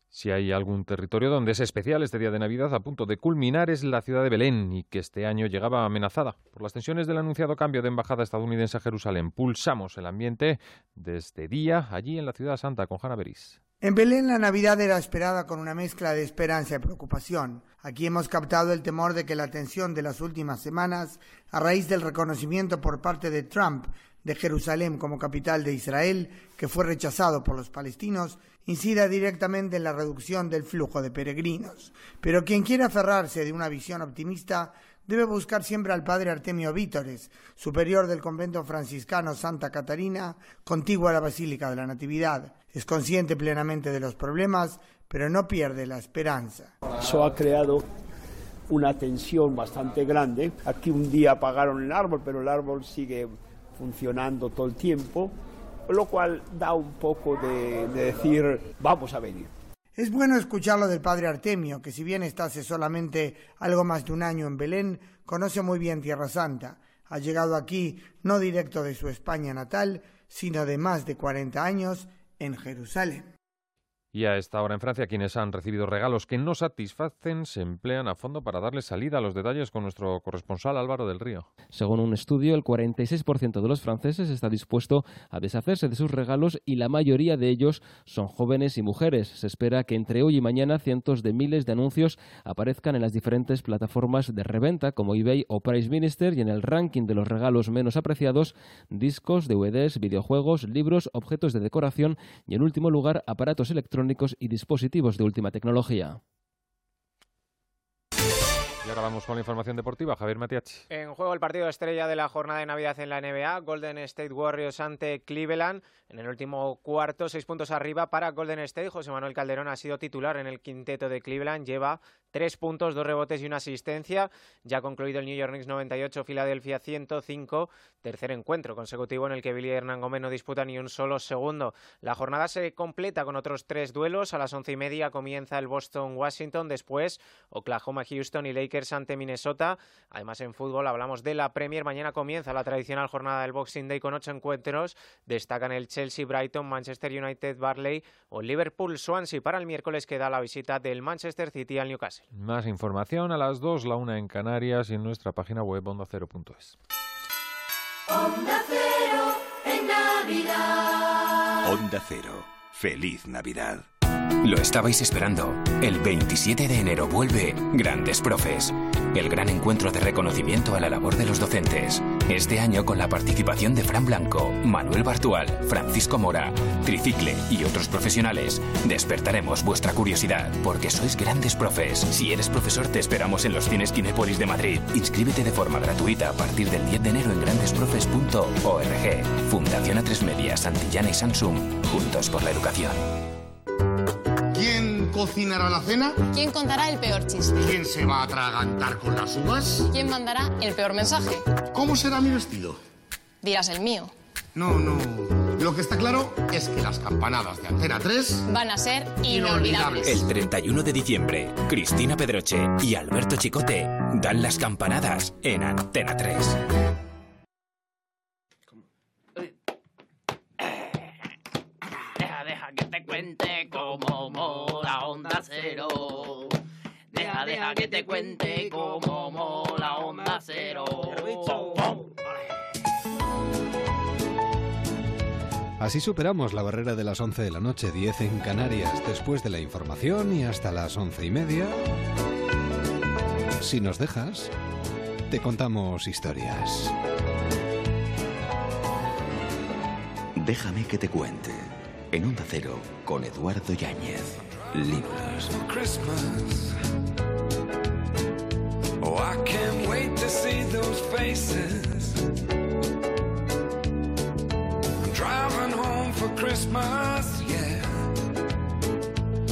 Speaker 40: Si hay algún territorio donde es especial este día de Navidad a punto de culminar es la ciudad de Belén y que este año llegaba amenazada por las tensiones del anunciado cambio de embajada estadounidense a Jerusalén. Pulsamos el ambiente de este día allí en la ciudad santa con Hanna Beris.
Speaker 44: En Belén la Navidad era esperada con una mezcla de esperanza y preocupación. Aquí hemos captado el temor de que la tensión de las últimas semanas, a raíz del reconocimiento por parte de Trump de Jerusalén como capital de Israel, que fue rechazado por los palestinos, incida directamente en la reducción del flujo de peregrinos. Pero quien quiera aferrarse de una visión optimista debe buscar siempre al padre Artemio Vítores, superior del convento franciscano Santa Catarina, contigua a la Basílica de la Natividad. Es consciente plenamente de los problemas, pero no pierde la esperanza.
Speaker 45: Eso ha creado una tensión bastante grande. Aquí un día apagaron el árbol, pero el árbol sigue funcionando todo el tiempo, lo cual da un poco de, de decir, vamos a venir.
Speaker 44: Es bueno escucharlo del padre Artemio, que si bien está solamente algo más de un año en Belén, conoce muy bien Tierra Santa. Ha llegado aquí no directo de su España natal, sino de más de 40 años en Jerusalén.
Speaker 40: Y a esta hora en Francia, quienes han recibido regalos que no satisfacen se emplean a fondo para darle salida a los detalles con nuestro corresponsal Álvaro del Río.
Speaker 46: Según un estudio, el 46% de los franceses está dispuesto a deshacerse de sus regalos y la mayoría de ellos son jóvenes y mujeres. Se espera que entre hoy y mañana cientos de miles de anuncios aparezcan en las diferentes plataformas de reventa como eBay o Price Minister y en el ranking de los regalos menos apreciados, discos, DVDs, videojuegos, libros, objetos de decoración y en último lugar aparatos electrónicos y dispositivos de última tecnología.
Speaker 40: Y ahora vamos con la información deportiva. Javier Matiachi.
Speaker 47: En juego el partido estrella de la jornada de Navidad en la NBA, Golden State Warriors ante Cleveland. En el último cuarto, seis puntos arriba para Golden State. José Manuel Calderón ha sido titular en el quinteto de Cleveland. Lleva tres puntos, dos rebotes y una asistencia. Ya ha concluido el New York Knicks 98, Filadelfia 105. Tercer encuentro consecutivo en el que Billy Hernán Gómez no disputan ni un solo segundo. La jornada se completa con otros tres duelos. A las once y media comienza el Boston-Washington. Después Oklahoma-Houston y Lakers ante Minnesota. Además, en fútbol hablamos de la Premier. Mañana comienza la tradicional jornada del Boxing Day con ocho encuentros. Destacan el Chelsea, Brighton, Manchester United, Barley o Liverpool, Swansea. Para el miércoles queda la visita del Manchester City al Newcastle.
Speaker 40: Más información a las 2, la una en Canarias y en nuestra página web ondacero.es.
Speaker 48: Onda Cero en Navidad.
Speaker 28: Onda Cero. Feliz Navidad.
Speaker 1: Lo estabais esperando. El 27 de enero vuelve Grandes Profes, el gran encuentro de reconocimiento a la labor de los docentes. Este año con la participación de Fran Blanco, Manuel Bartual, Francisco Mora, Tricicle y otros profesionales. Despertaremos vuestra curiosidad porque sois grandes profes. Si eres profesor te esperamos en los cines Kinépolis de Madrid. Inscríbete de forma gratuita a partir del 10 de enero en grandesprofes.org. Fundación A3 Media, Santillana y Samsung. Juntos por la educación.
Speaker 49: ¿Quién cocinará la cena?
Speaker 50: ¿Quién contará el peor chiste?
Speaker 49: ¿Quién se va a atragantar con las uvas?
Speaker 50: ¿Quién mandará el peor mensaje?
Speaker 49: ¿Cómo será mi vestido?
Speaker 50: Dirás el mío.
Speaker 49: No, no. Lo que está claro es que las campanadas de Antena 3
Speaker 50: Van a ser inolvidables.
Speaker 1: El 31 de diciembre, Cristina Pedroche y Alberto Chicote dan las campanadas en Antena 3.
Speaker 51: Deja, deja que te cuente Que te cuente cómo mola Onda Cero.
Speaker 2: Así superamos la barrera de las 11 de la noche, 10 en Canarias, después de la información y hasta las 11 y media. Si nos dejas, te contamos historias.
Speaker 28: Déjame que te cuente. En Onda Cero, con Eduardo Yáñez. Libros.
Speaker 52: Oh, I can't wait to see those faces. I'm driving home for Christmas.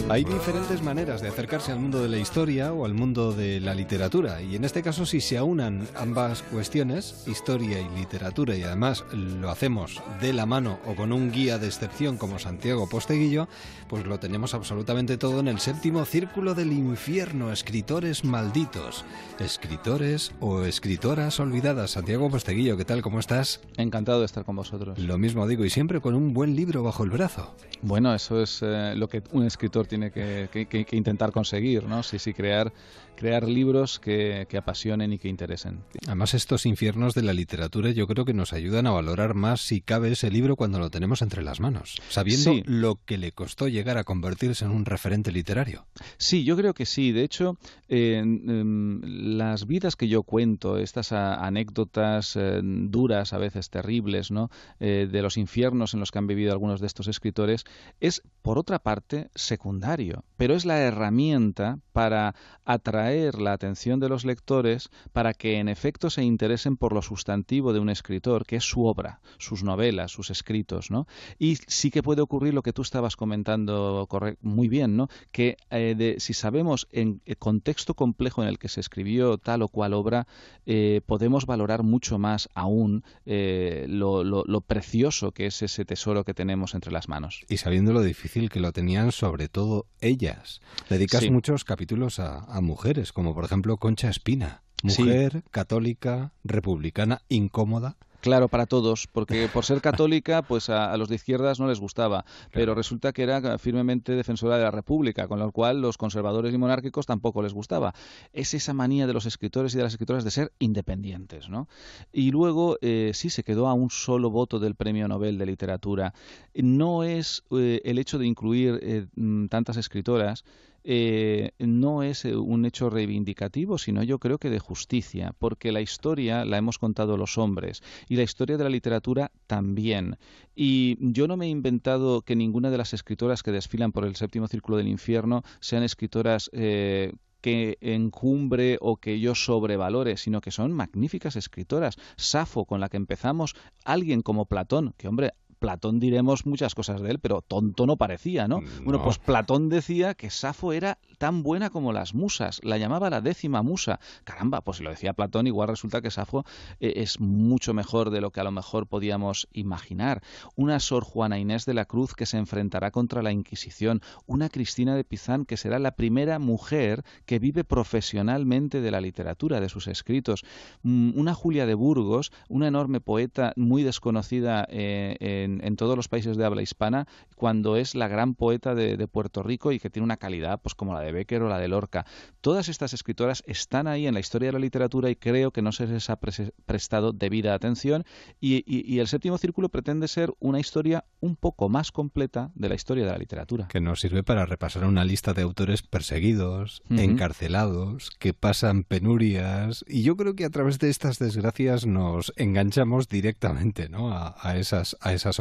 Speaker 2: Hay diferentes maneras de acercarse al mundo de la historia o al mundo de la literatura y en este caso si se aunan ambas cuestiones, historia y literatura y además lo hacemos de la mano o con un guía de excepción como Santiago Posteguillo, pues lo tenemos absolutamente todo en el séptimo círculo del infierno, escritores malditos, escritores o escritoras olvidadas. Santiago Posteguillo, ¿qué tal? ¿Cómo estás?
Speaker 53: Encantado de estar con vosotros.
Speaker 2: Lo mismo digo y siempre con un buen libro bajo el brazo.
Speaker 53: Bueno, eso es eh, lo que un escritor tiene que, que- que- que intentar conseguir, ¿no? Sí, sí, crear, crear libros que, que apasionen y que interesen.
Speaker 2: Además, estos infiernos de la literatura yo creo que nos ayudan a valorar más si cabe ese libro cuando lo tenemos entre las manos, sabiendo
Speaker 53: Sí.
Speaker 2: lo que le costó llegar a convertirse en un referente literario.
Speaker 53: Sí, yo creo que sí. De hecho, eh, em, las vidas que yo cuento, estas a- anécdotas eh, duras, a veces terribles, ¿no? Eh, de los infiernos en los que han vivido algunos de estos escritores, es, por otra parte, secundario, pero es la herramienta para atraer la atención de los lectores para que, en efecto, se interesen por lo sustantivo de un escritor, que es su obra, sus novelas, sus escritos, ¿no? Y sí que puede ocurrir lo que tú estabas comentando muy bien, ¿no? Que eh, de- si sabemos en el contexto complejo en el que se escribió tal o cual obra, eh, podemos valorar mucho más aún eh, lo, lo- lo precioso que es ese tesoro que tenemos entre las manos.
Speaker 2: Y sabiendo lo difícil que lo tenían sobre todo ellas. Dedicas
Speaker 53: Sí.
Speaker 2: muchos capítulos a, a mujeres, como por ejemplo Concha Espina,
Speaker 53: Sí.
Speaker 2: mujer católica, republicana, incómoda.
Speaker 53: Claro, para todos, porque por ser católica, pues a, a los de izquierdas no les gustaba, pero resulta que era firmemente defensora de la República, con lo cual los conservadores y monárquicos tampoco les gustaba. Es esa manía de los escritores y de las escritoras de ser independientes, ¿no? Y luego eh, sí se quedó a un solo voto del Premio Nobel de Literatura. No es eh, el hecho de incluir eh, tantas escritoras eh, no es eh, un hecho reivindicativo, sino yo creo que de justicia, porque la historia la hemos contado los hombres y la historia de la literatura también. Y yo no me he inventado que ninguna de las escritoras que desfilan por el séptimo círculo del infierno sean escritoras eh, que encumbre o que yo sobrevalore, sino que son magníficas escritoras. Safo, con la que empezamos, alguien como Platón, que hombre, Platón diremos muchas cosas de él, pero tonto no parecía, ¿no? Bueno, pues Platón decía que Safo era tan buena como las musas, la llamaba la décima musa. Caramba, pues si lo decía Platón, igual resulta que Safo eh, es mucho mejor de lo que a lo mejor podíamos imaginar. Una Sor Juana Inés de la Cruz que se enfrentará contra la Inquisición, una Cristina de Pizán que será la primera mujer que vive profesionalmente de la literatura, de sus escritos, Mm, una Julia de Burgos, una enorme poeta muy desconocida eh, en en, en, todos los países de habla hispana cuando es la gran poeta de, de, Puerto Rico y que tiene una calidad pues como la de Becker o la de Lorca. Todas estas escritoras están ahí en la historia de la literatura y creo que no se les ha prestado debida atención y, y, y el séptimo círculo pretende ser una historia un poco más completa de la historia de la literatura.
Speaker 2: Que nos sirve para repasar una lista de autores perseguidos, uh -huh. encarcelados, que pasan penurias y yo creo que a través de estas desgracias nos enganchamos directamente ¿no? a, a esas, a esas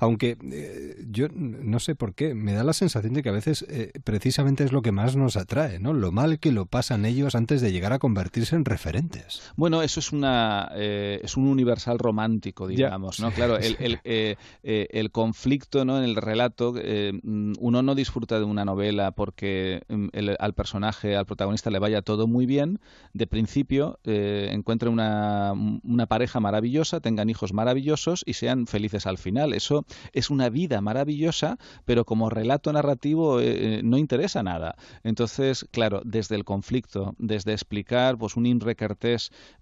Speaker 2: Aunque eh, yo no sé por qué, me da la sensación de que a veces eh, precisamente es lo que más nos atrae, ¿no? Lo mal que lo pasan ellos antes de llegar a convertirse en referentes.
Speaker 53: Bueno, eso es una eh, es un universal romántico, digamos,
Speaker 2: ya.
Speaker 53: ¿no? Claro, el, el, eh, el, conflicto ¿no? en el relato, uno no disfruta de una novela porque mm, el, al personaje, al protagonista le vaya todo muy bien, de principio encuentre una, una pareja maravillosa, tengan hijos maravillosos y sean felices al final. Eso es una vida maravillosa, pero como relato narrativo eh, no interesa nada. Entonces, claro, desde el conflicto, desde explicar pues un Imre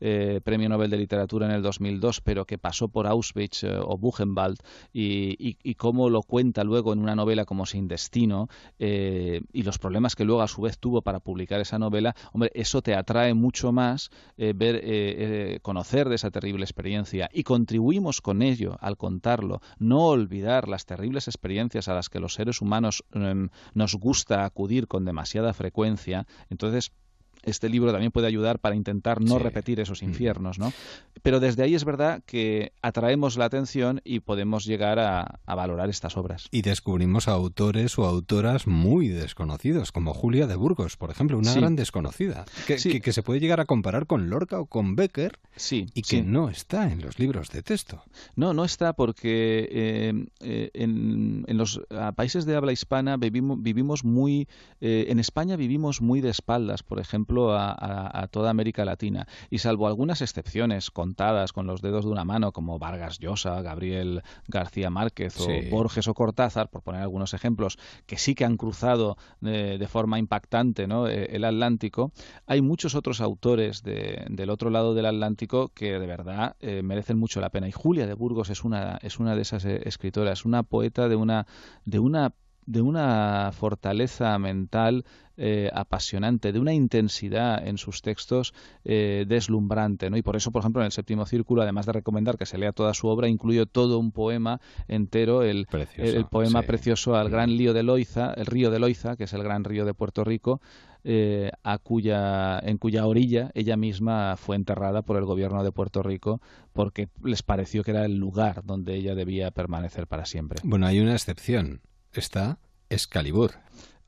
Speaker 53: eh, premio Nobel de Literatura en el 2002, pero que pasó por Auschwitz eh, o Buchenwald, y, cómo lo cuenta luego en una novela como Sin Destino, eh, y los problemas que luego a su vez tuvo para publicar esa novela, hombre, eso te atrae mucho más ver, conocer de esa terrible experiencia, y contribuimos con ello al contarlo, no olvidar las terribles experiencias a las que los seres humanos eh, nos gusta acudir con demasiada frecuencia, entonces este libro también puede ayudar para intentar no sí. repetir esos infiernos, ¿no? Pero desde ahí es verdad que atraemos la atención y podemos llegar a, a, valorar estas obras.
Speaker 2: Y descubrimos a autores o autoras muy desconocidos, como Julia de Burgos, por ejemplo, una sí. gran desconocida, que, sí. que, que, se puede llegar a comparar con Lorca o con Becker
Speaker 53: sí,
Speaker 2: y que no está en los libros de texto.
Speaker 53: No, no está porque eh, eh, en, en, los países de habla hispana vivimos, vivimos muy... Eh, en España vivimos muy de espaldas, por ejemplo, a, a, a, toda América Latina. Y salvo algunas excepciones contadas con los dedos de una mano, como Vargas Llosa, Gabriel García Márquez o sí. Borges o Cortázar, por poner algunos ejemplos, que sí que han cruzado eh, de forma impactante ¿no? Eh, el Atlántico, hay muchos otros autores de, del otro lado del Atlántico que de verdad eh, merecen mucho la pena. Y Julia de Burgos es una, es una de esas escritoras, una poeta de una, de una de una fortaleza mental eh, apasionante, de una intensidad en sus textos eh, deslumbrante, ¿no? Y por eso, por ejemplo, en el séptimo círculo, además de recomendar que se lea toda su obra, incluyo todo un poema entero, el,
Speaker 2: precioso,
Speaker 53: el poema
Speaker 2: sí.
Speaker 53: precioso al gran lío de Loiza, el río de Loiza, que es el gran río de Puerto Rico, eh, a cuya, en cuya orilla ella misma fue enterrada por el gobierno de Puerto Rico porque les pareció que era el lugar donde ella debía permanecer para siempre.
Speaker 2: Bueno, hay una excepción está Excalibur.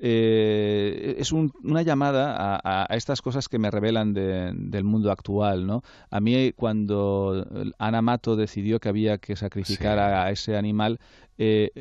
Speaker 53: Eh, es un, una llamada a, a, estas cosas que me revelan de, del mundo actual, ¿no? A mí cuando Ana Mato decidió que había que sacrificar sí. a, a, ese animal, eh,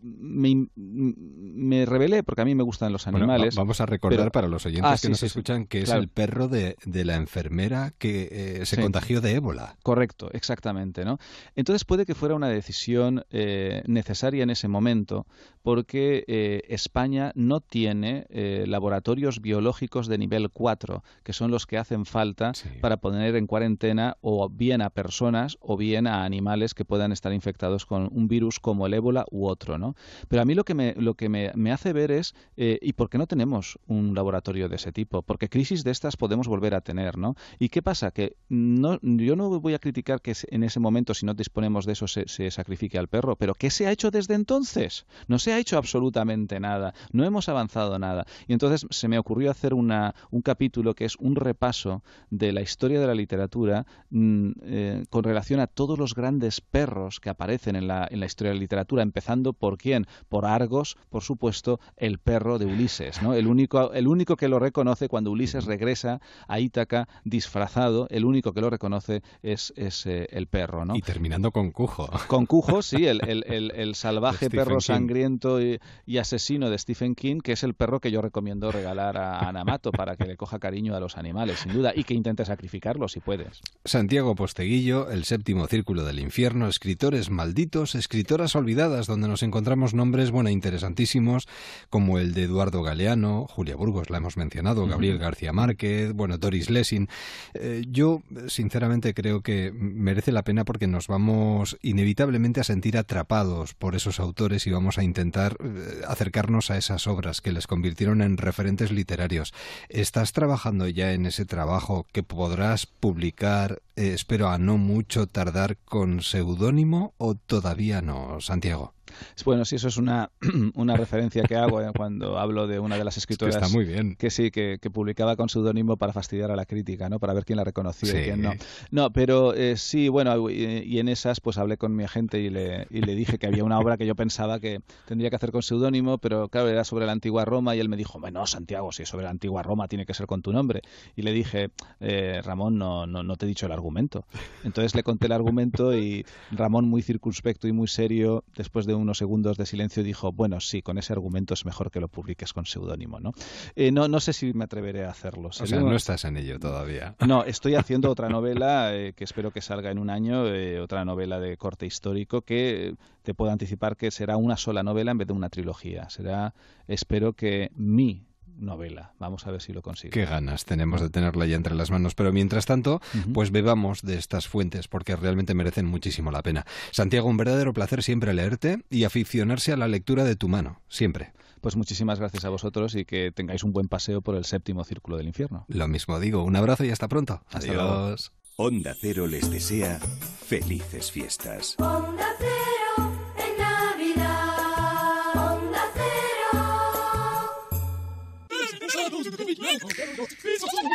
Speaker 53: me, me, revelé porque a mí me gustan los animales.
Speaker 2: Bueno, vamos a recordar pero... para los oyentes ah, que sí, nos sí, escuchan que claro. es el perro de, de, la enfermera que eh, se contagió de ébola.
Speaker 53: Correcto, exactamente, ¿no? Entonces puede que fuera una decisión eh, necesaria en ese momento porque España no tiene laboratorios biológicos de nivel 4, que son los que hacen falta para poner en cuarentena o bien a personas o bien a animales que puedan estar infectados con un virus como el ébola u otro, ¿no? Pero a mí lo que me, lo que me, me hace ver es, eh, ¿y por qué no tenemos un laboratorio de ese tipo? Porque crisis de estas podemos volver a tener, ¿no? ¿Y qué pasa? Que no, yo no voy a criticar que en ese momento, si no disponemos de eso, se, sacrifique al perro, pero ¿qué se ha hecho desde entonces? No se ha hecho absolutamente nada, no hemos avanzado nada. Y entonces se me ocurrió hacer una, un capítulo que es un repaso de la historia de la literatura mmm, eh, con relación a todos los grandes perros que aparecen en la, en la historia de la literatura empezando por quién, por Argos, por supuesto, el perro de Ulises, ¿no? El único, el único que lo reconoce cuando Ulises regresa a Ítaca disfrazado, el único que lo reconoce es, es eh, el perro, ¿no?
Speaker 2: Y terminando con Cujo.
Speaker 53: Con Cujo, sí, el, el, el, el salvaje perro King. sangriento y, y, asesino de Stephen King, que es el perro que yo recomiendo regalar a Anamato para que le coja cariño a los animales, sin duda, y que intente sacrificarlo si puedes.
Speaker 2: Santiago Posteguillo, El séptimo círculo del infierno, escritores malditos, escritoras olvidadas olvidadas, donde nos encontramos nombres, bueno, interesantísimos, como el de Eduardo Galeano, Julia Burgos, la hemos mencionado, Gabriel García Márquez, bueno, Doris Lessing. Eh, yo, sinceramente, creo que merece la pena porque nos vamos inevitablemente a sentir atrapados por esos autores y vamos a intentar eh, acercarnos a esas obras que les convirtieron en referentes literarios. ¿Estás trabajando ya en ese trabajo que podrás publicar, eh, espero a no mucho tardar, con seudónimo o todavía no, Santiago? etc.
Speaker 53: Bueno, sí, eso es una, una referencia que hago eh, cuando hablo de una de las escritoras
Speaker 2: está muy bien.
Speaker 53: que sí, que, publicaba con seudónimo para fastidiar a la crítica, ¿no? Para ver quién la reconocía y quién no. No, pero eh, sí, bueno, y, en esas pues hablé con mi agente y le, y le dije que había una obra que yo pensaba que tendría que hacer con seudónimo, pero claro, era sobre la antigua Roma y él me dijo, bueno, Santiago, si es sobre la antigua Roma tiene que ser con tu nombre. Y le dije, eh, Ramón, no, no, no te he dicho el argumento. Entonces le conté el argumento y Ramón, muy circunspecto y muy serio, después de unos segundos de silencio dijo, bueno, sí, con ese argumento es mejor que lo publiques con seudónimo, ¿no? Eh, no, no sé si me atreveré a hacerlo.
Speaker 2: O sea, no estás en ello todavía.
Speaker 53: No, estoy haciendo otra novela eh, que espero que salga en un año, eh, otra novela de corte histórico que te puedo anticipar que será una sola novela en vez de una trilogía. Será, espero que mi novela. Vamos a ver si lo consigo.
Speaker 2: Qué ganas tenemos de tenerla ya entre las manos. Pero mientras tanto, pues bebamos de estas fuentes porque realmente merecen muchísimo la pena. Santiago, un verdadero placer siempre leerte y aficionarse a la lectura de tu mano. Siempre.
Speaker 53: Pues muchísimas gracias a vosotros y que tengáis un buen paseo por el séptimo círculo del infierno.
Speaker 2: Lo mismo digo. Un abrazo y hasta pronto.
Speaker 53: Hasta Adiós.
Speaker 28: Onda Cero les desea felices fiestas.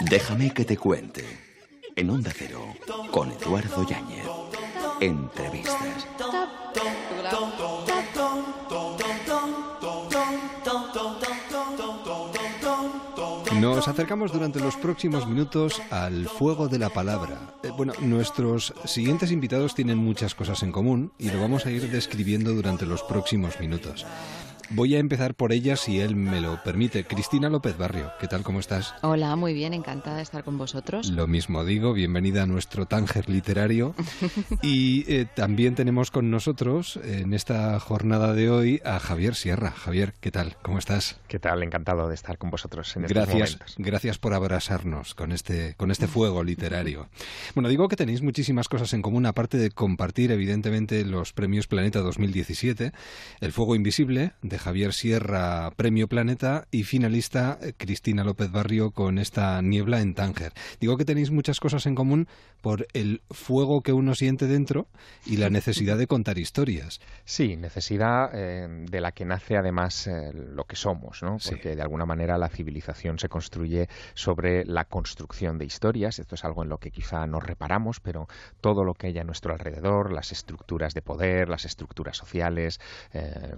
Speaker 28: Déjame que te cuente. En Onda Cero, con Eduardo Yáñez. Entrevistas.
Speaker 2: Nos acercamos durante los próximos minutos al fuego de la palabra. Eh, bueno, nuestros siguientes invitados tienen muchas cosas en común y lo vamos a ir describiendo durante los próximos minutos. Voy a empezar por ella si él me lo permite. Cristina López Barrio, ¿qué tal? ¿Cómo estás?
Speaker 54: Hola, muy bien, encantada de estar con vosotros.
Speaker 2: Lo mismo digo, bienvenida a nuestro Tánger literario. y eh, también tenemos con nosotros en esta jornada de hoy a Javier Sierra. Javier, ¿qué tal? ¿Cómo estás?
Speaker 55: ¿Qué tal? Encantado de estar con vosotros en
Speaker 2: gracias,
Speaker 55: estos momentos.
Speaker 2: Gracias por abrazarnos con este, con este fuego literario. bueno, digo que tenéis muchísimas cosas en común, aparte de compartir, evidentemente, los premios Planeta 2017, El Fuego Invisible, de Javier Sierra, Premio Planeta, y finalista eh, Cristina López Barrio con esta niebla en Tánger. Digo que tenéis muchas cosas en común por el fuego que uno siente dentro y la necesidad de contar historias.
Speaker 55: Sí, necesidad eh, de la que nace además eh, lo que somos, ¿no? Porque de alguna manera la civilización se construye sobre la construcción de historias. Esto es algo en lo que quizá nos reparamos, pero todo lo que hay a nuestro alrededor, las estructuras de poder, las estructuras sociales,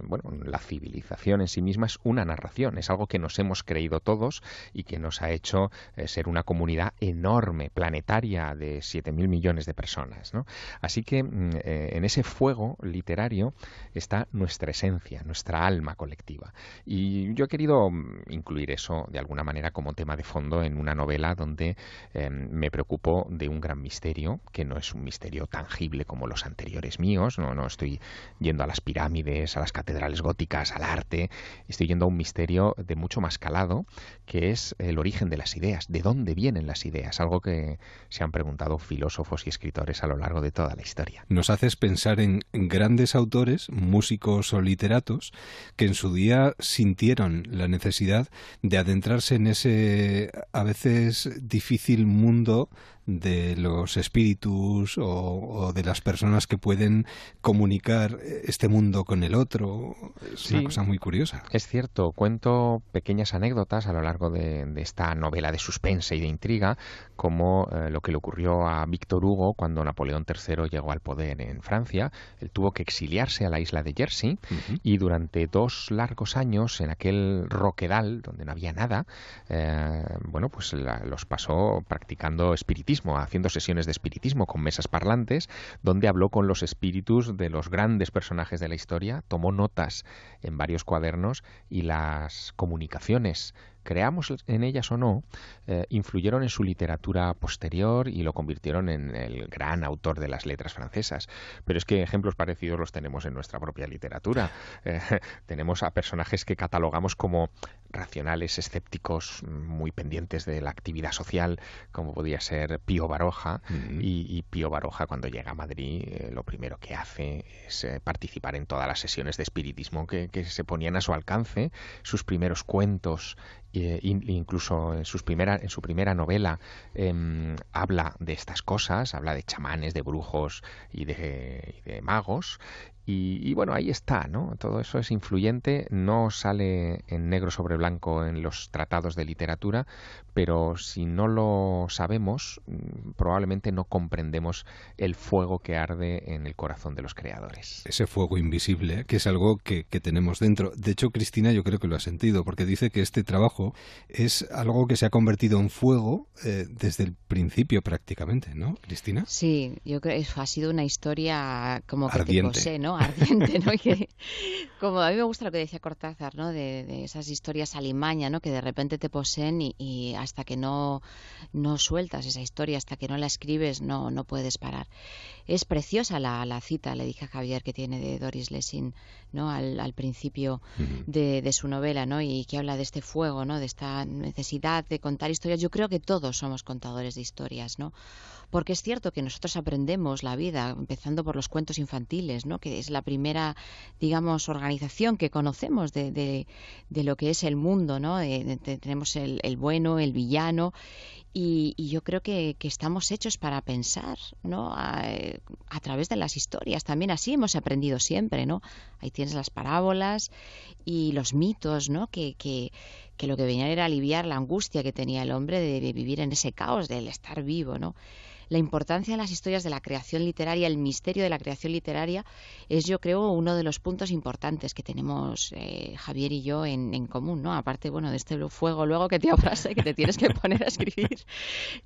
Speaker 55: bueno, la civilización en sí misma es una narración, es algo que nos hemos creído todos y que nos ha hecho eh, ser una comunidad enorme, planetaria, de 7.000 millones de personas. Así que mm, eh, en ese fuego literario está nuestra esencia, nuestra alma colectiva. Y yo he querido mm, incluir eso de alguna manera como tema de fondo en una novela donde em, me preocupo de un gran misterio, que no es un misterio tangible como los anteriores míos, no, no estoy yendo a las pirámides, a las catedrales góticas, al arte, estoy yendo a un misterio de mucho más calado, que es el origen de las ideas, de dónde vienen las ideas, algo que se han preguntado filósofos y escritores a lo largo de toda la historia.
Speaker 2: Nos haces pensar en grandes autores, músicos o literatos, que en su día sintieron la necesidad de adentrarse en ese a veces difícil mundo de los espíritus o, de las personas que pueden comunicar este mundo con el otro. Es una cosa muy curiosa.
Speaker 55: Es cierto, cuento pequeñas anécdotas a lo largo de, esta novela de suspense y de intriga, como eh, lo que le ocurrió a Víctor Hugo cuando Napoleón III llegó al poder en Francia. Él tuvo que exiliarse a la isla de Jersey y durante dos largos años en aquel roquedal donde no había nada, eh, bueno, pues los pasó practicando espiritismo haciendo sesiones de espiritismo con mesas parlantes, donde habló con los espíritus de los grandes personajes de la historia, tomó notas en varios cuadernos y las comunicaciones creamos en ellas o no, eh, influyeron en su literatura posterior y lo convirtieron en el gran autor de las letras francesas. Pero es que ejemplos parecidos los tenemos en nuestra propia literatura. Eh, tenemos a personajes que catalogamos como racionales, escépticos, muy pendientes de la actividad social, como podía ser Pío Baroja. y, Pío Baroja, cuando llega a Madrid, eh, lo primero que hace es participar en todas las sesiones de espiritismo que, que se ponían a su alcance. Sus primeros cuentos eh, incluso en, sus primera, en su primera novela em, habla de estas cosas, habla de chamanes, de brujos y de, y de magos, y, bueno, ahí está, ¿no? Todo eso es influyente, no sale en negro sobre blanco en los tratados de literatura, pero si no lo sabemos, mm, probablemente no comprendemos el fuego que arde en el corazón de los creadores.
Speaker 2: Ese fuego invisible, que es algo que, tenemos dentro. De hecho, Cristina, yo creo que lo ha sentido, porque dice que este trabajo es algo que se ha convertido en fuego eh, desde el principio prácticamente, ¿no, Cristina?
Speaker 54: Sí, yo creo que ha sido una historia como que
Speaker 2: Ardiente.
Speaker 54: te posee, ¿no? Ardiente, ¿no? Y que, como a mí me gusta lo que decía Cortázar, ¿no? De, esas historias alimaña, ¿no? Que de repente te poseen y, hasta que no, no sueltas esa historia, hasta que no la escribes, no, no puedes parar. Es preciosa la, la cita, le dije a Javier, que tiene de Doris Lessing, ¿no? Al, al principio de, de, su novela, ¿no? Y que habla de este fuego, ¿no? De esta necesidad de contar historias. Yo creo que todos somos contadores de historias, ¿no? Porque es cierto que nosotros aprendemos la vida, empezando por los cuentos infantiles, ¿no? que es la primera, digamos, organización que conocemos de, de, lo que es el mundo, ¿no? tenemos el, el, bueno, el villano, y, yo creo que, que, estamos hechos para pensar, ¿no? A, a, través de las historias. También así hemos aprendido siempre, ¿no? Ahí tienes las parábolas y los mitos, ¿no? Que, que, que lo que venían era aliviar la angustia que tenía el hombre de vivir en ese caos, del estar vivo, ¿no? La importancia de las historias de la creación literaria, el misterio de la creación literaria, es yo creo uno de los puntos importantes que tenemos eh, Javier y yo en, común, ¿no? Aparte, bueno, de este fuego luego que te abrase, que te tienes que poner a escribir,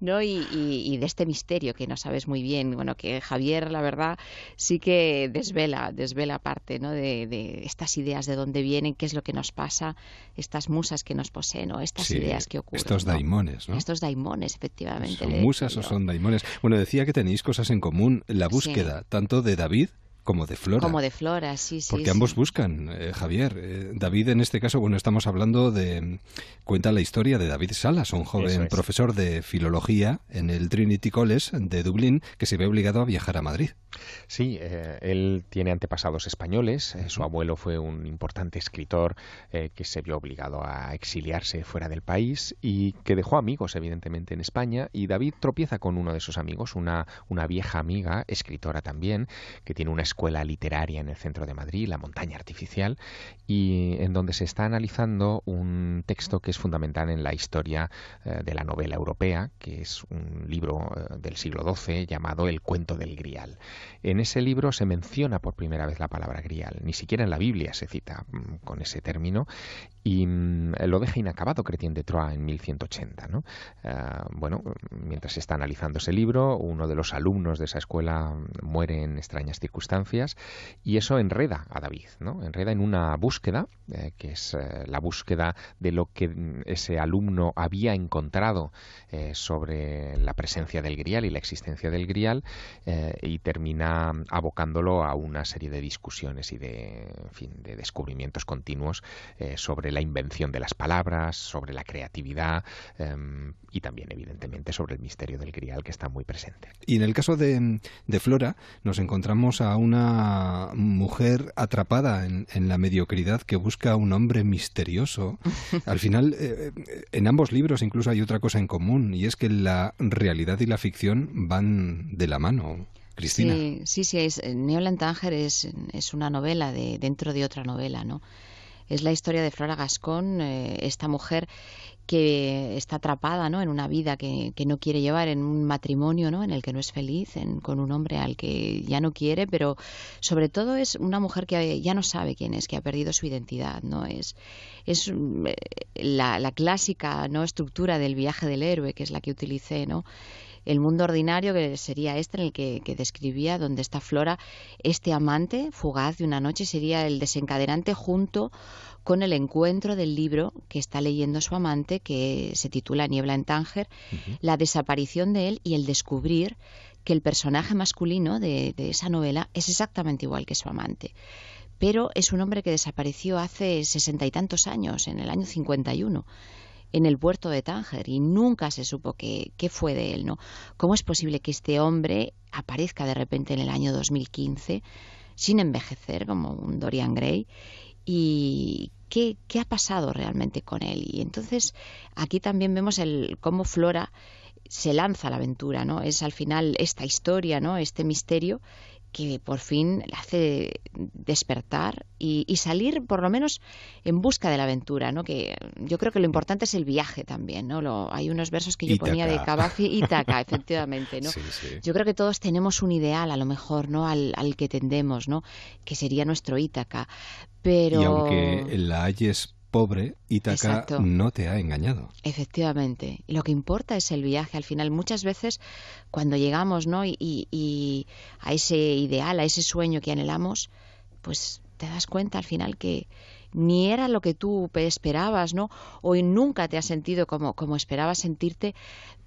Speaker 54: ¿no? Y, de este misterio que no sabes muy bien, bueno, que Javier, la verdad, sí que desvela, desvela parte, ¿no? De, estas ideas de dónde vienen, qué es lo que nos pasa, estas musas que nos poseen, o estas ideas que ocurren.
Speaker 2: Estos daimones, ¿no?
Speaker 54: Estos daimones, efectivamente.
Speaker 2: ¿Son musas o son daimones? Bueno, decía que tenéis cosas en común, la búsqueda tanto de David como de Flora.
Speaker 54: Como de Flora, sí, sí.
Speaker 2: Porque ambos buscan, eh, Javier. Eh, David, en este caso, bueno, estamos hablando de. Cuenta la historia de David Salas, un joven profesor de filología en el Trinity College de Dublín, que se ve obligado a viajar a Madrid.
Speaker 55: Sí, eh, él tiene antepasados españoles. su abuelo fue un importante escritor que se vio obligado a exiliarse fuera del país y que dejó amigos, evidentemente, en España. Y David tropieza con uno de sus amigos, una, una vieja amiga, escritora también, que tiene una escuela literaria en el centro de Madrid, La Montaña Artificial, y en donde se está analizando un texto que es fundamental en la historia eh, de la novela europea, que es un libro eh, del siglo XII llamado El cuento del Grial. En ese libro se menciona por primera vez la palabra Grial, ni siquiera en la Biblia se cita mm, con ese término, y mm, lo deja inacabado Chrétien de Troyes en 1180. ¿no? Eh, bueno, mientras se está analizando ese libro, uno de los alumnos de esa escuela muere en extrañas circunstancias y eso enreda a David, ¿no? enreda en una búsqueda, eh, que es eh, la búsqueda de lo que mm, ese alumno había encontrado sobre la presencia del grial y la existencia del grial y termina abocándolo a una serie de discusiones y de, descubrimientos continuos sobre la invención de las palabras, sobre la creatividad em, y también, evidentemente, sobre el misterio del grial que está muy presente.
Speaker 2: Y en el caso de, Flora, nos encontramos a una mujer atrapada en, la mediocridad que busca un hombre misterioso. Al final, eh, eh, en ambos libros incluso hay otra cosa en común y es que la realidad y la ficción van de la mano. Cristina.
Speaker 54: Sí, sí, sí es, Neoland Tanger es, es una novela de, dentro de otra novela, ¿no? es la historia de Flora Gascón, eh, esta mujer que está atrapada ¿no? en una vida que, no quiere llevar, en un matrimonio ¿no? en el que no es feliz, con un hombre al que ya no quiere, pero sobre todo es una mujer que ya no sabe quién es, que ha perdido su identidad. ¿no? Es, es eh, la, la clásica ¿no? estructura del viaje del héroe, que es la que utilicé, ¿no? el mundo ordinario que sería este en el que, describía donde está Flora, este amante fugaz de una noche sería el desencadenante junto con el encuentro del libro que está leyendo su amante que se titula Niebla en Tánger, la desaparición de él y el descubrir que el personaje masculino de, de esa novela es exactamente igual que su amante. Pero es un hombre que desapareció hace sesenta y tantos años, en el año 51 en el puerto de Tánger y nunca se supo qué, qué fue de él, ¿no? ¿Cómo es posible que este hombre aparezca de repente en el año 2015 sin envejecer como un Dorian Gray y qué, qué ha pasado realmente con él? Y entonces aquí también vemos el cómo Flora se lanza a la aventura, ¿no? Es al final esta historia, ¿no? Este misterio que por fin le hace despertar y, salir por lo menos en busca de la aventura, ¿no? Que yo creo que lo importante es el viaje también, ¿no? Lo, hay unos versos que yo ponía de Cavafi y Taca, efectivamente, ¿no? Yo creo que todos tenemos un ideal, a lo mejor, ¿no? Al, al que tendemos, ¿no? Que sería nuestro Ítaca. Pero...
Speaker 2: Y aunque la hayes pobre, Ítaca no te ha engañado.
Speaker 54: Efectivamente. Lo que importa es el viaje. Al final, muchas veces, cuando llegamos ¿no? y, y a ese ideal, a ese sueño que anhelamos, pues te das cuenta al final que ni era lo que tú esperabas, ¿no? O nunca te has sentido como, como esperabas sentirte,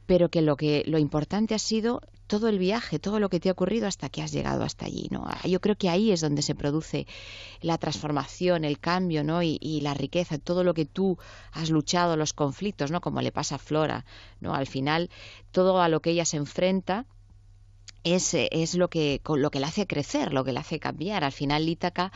Speaker 54: pero que lo que lo importante ha sido todo el viaje, todo lo que te ha ocurrido hasta que has llegado hasta allí, ¿no? Yo creo que ahí es donde se produce la transformación, el cambio, ¿no? Y, la riqueza, todo lo que tú has luchado, los conflictos, ¿no? Como le pasa a Flora, ¿no? Al final, todo a lo que ella se enfrenta es, es lo que lo que le hace crecer, lo que le hace cambiar. Al final, Ítaca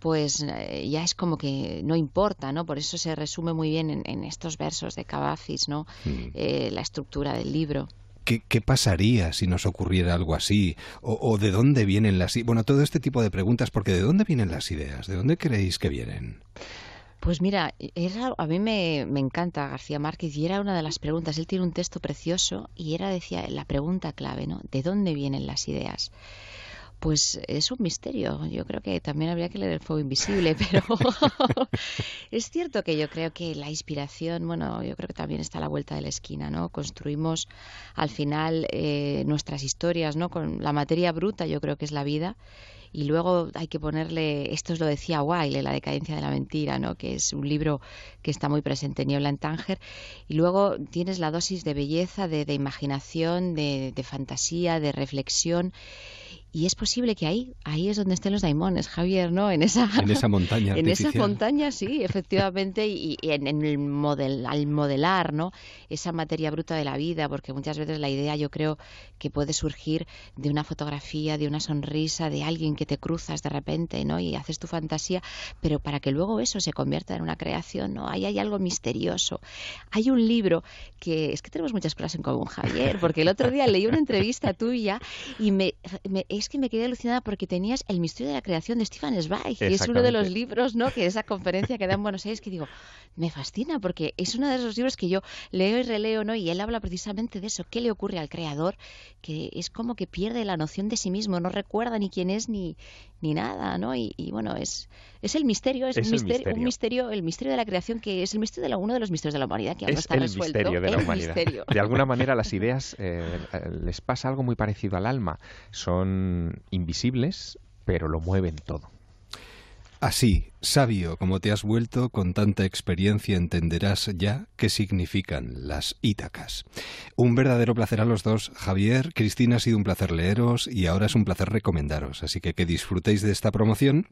Speaker 54: pues eh, ya es como que no importa, ¿no? Por eso se resume muy bien en, estos versos de Cavafis, ¿no? Mm. Eh, la estructura del libro.
Speaker 2: ¿Qué, pasaría si nos ocurriera algo así? O, de dónde vienen las... Bueno, todo este tipo de preguntas, porque ¿de dónde vienen las ideas? ¿De dónde creéis que vienen?
Speaker 54: Pues mira, a mí me, me, encanta García Márquez y era una de las preguntas. Él tiene un texto precioso y era, decía, la pregunta clave, ¿no? ¿De dónde vienen las ideas? Pues es un misterio. Yo creo que también habría que leer El Fuego Invisible, pero es cierto que yo creo que la inspiración, bueno, yo creo que también está a la vuelta de la esquina, ¿no? Construimos al final eh, nuestras historias, ¿no? Con la materia bruta, yo creo que es la vida. Y luego hay que ponerle, esto os lo decía Wilde, La decadencia de la mentira, ¿no? que es un libro que está muy presente en Niebla en Tánger. Y luego tienes la dosis de belleza, de, imaginación, de, de fantasía, de reflexión y es posible que ahí, ahí es donde estén los daimones, Javier, ¿no? En esa,
Speaker 2: en esa montaña.
Speaker 54: en esa montaña, sí, efectivamente, y, en, el model, al modelar, ¿no? Esa materia bruta de la vida, porque muchas veces la idea yo creo que puede surgir de una fotografía, de una sonrisa, de alguien que te cruzas de repente, ¿no? Y haces tu fantasía, pero para que luego eso se convierta en una creación, ¿no? Ahí hay algo misterioso. Hay un libro que, es que tenemos muchas cosas en común, Javier, porque el otro día leí una entrevista tuya y me, me es que me quedé alucinada porque tenías El misterio de la creación de Stefan Zweig, que es uno de los libros, ¿no? Que esa conferencia que da en Buenos Aires, que digo, me fascina porque es uno de esos libros que yo leo y releo, ¿no? Y él habla precisamente de eso, qué le ocurre al creador, que es como que pierde la noción de sí mismo, no recuerda ni quién es ni, ni nada, ¿no? Y, bueno, es, es el misterio, es, un, misterio, un misterio, el misterio de la creación que es el misterio de la, uno de los misterios de la humanidad que aún no está
Speaker 55: el
Speaker 54: resuelto.
Speaker 55: Misterio de la humanidad. De alguna manera las ideas eh, les pasa algo muy parecido al alma, son invisibles, pero lo mueven todo.
Speaker 2: Así, sabio como te has vuelto, con tanta experiencia entenderás ya qué significan las Ítacas. Un verdadero placer a los dos. Javier, Cristina, ha sido un placer leeros y ahora es un placer recomendaros. Así que que disfrutéis de esta promoción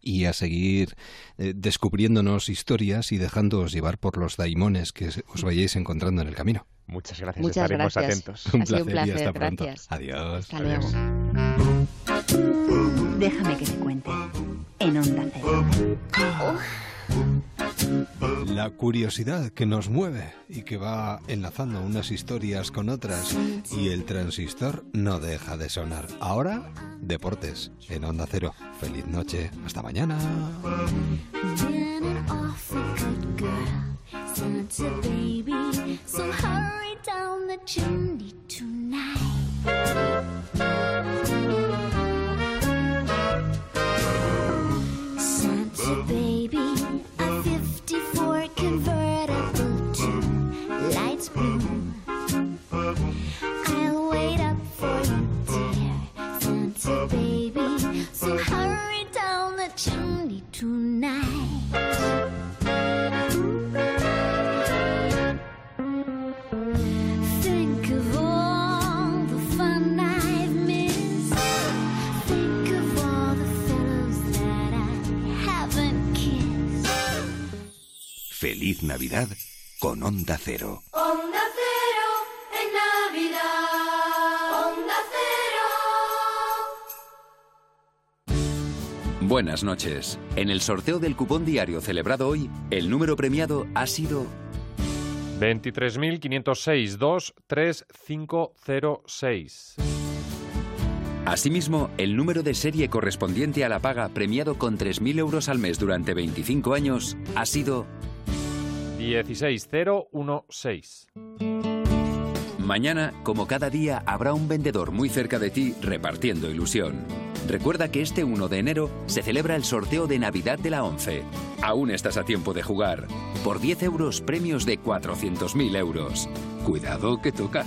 Speaker 2: y a seguir eh, descubriéndonos historias y dejándoos llevar por los daimones que os vayáis encontrando en el camino.
Speaker 55: Muchas gracias, estaremos atentos.
Speaker 2: Un placer, y hasta pronto. Adiós.
Speaker 54: Adiós.
Speaker 56: Déjame que te cuente en Onda Cero.
Speaker 2: La curiosidad que nos mueve y que va enlazando unas historias con otras y el transistor no deja de sonar. Ahora, deportes en Onda Cero. Feliz noche, hasta mañana.
Speaker 30: So it's a baby, so hurry down the chimney tonight. Santa baby, a 54 convertible lights blue. I'll wait up for you, dear Santa baby, so hurry down the
Speaker 56: chimney tonight.
Speaker 57: Feliz Navidad con Onda Cero.
Speaker 30: Onda Cero en Navidad. Onda Cero.
Speaker 1: Buenas noches. En el sorteo del cupón diario celebrado hoy, el número premiado ha sido
Speaker 40: 23.506 23506.
Speaker 1: Asimismo, el número de serie correspondiente a la paga premiado con 3.000 euros al mes durante 25 años ha sido
Speaker 40: 16016.
Speaker 1: Mañana, como cada día, habrá un vendedor muy cerca de ti repartiendo ilusión. Recuerda que este 1 de enero se celebra el sorteo de Navidad de la 11. Aún estás a tiempo de jugar. Por 10 euros, premios de 400.000 euros. Cuidado que toca.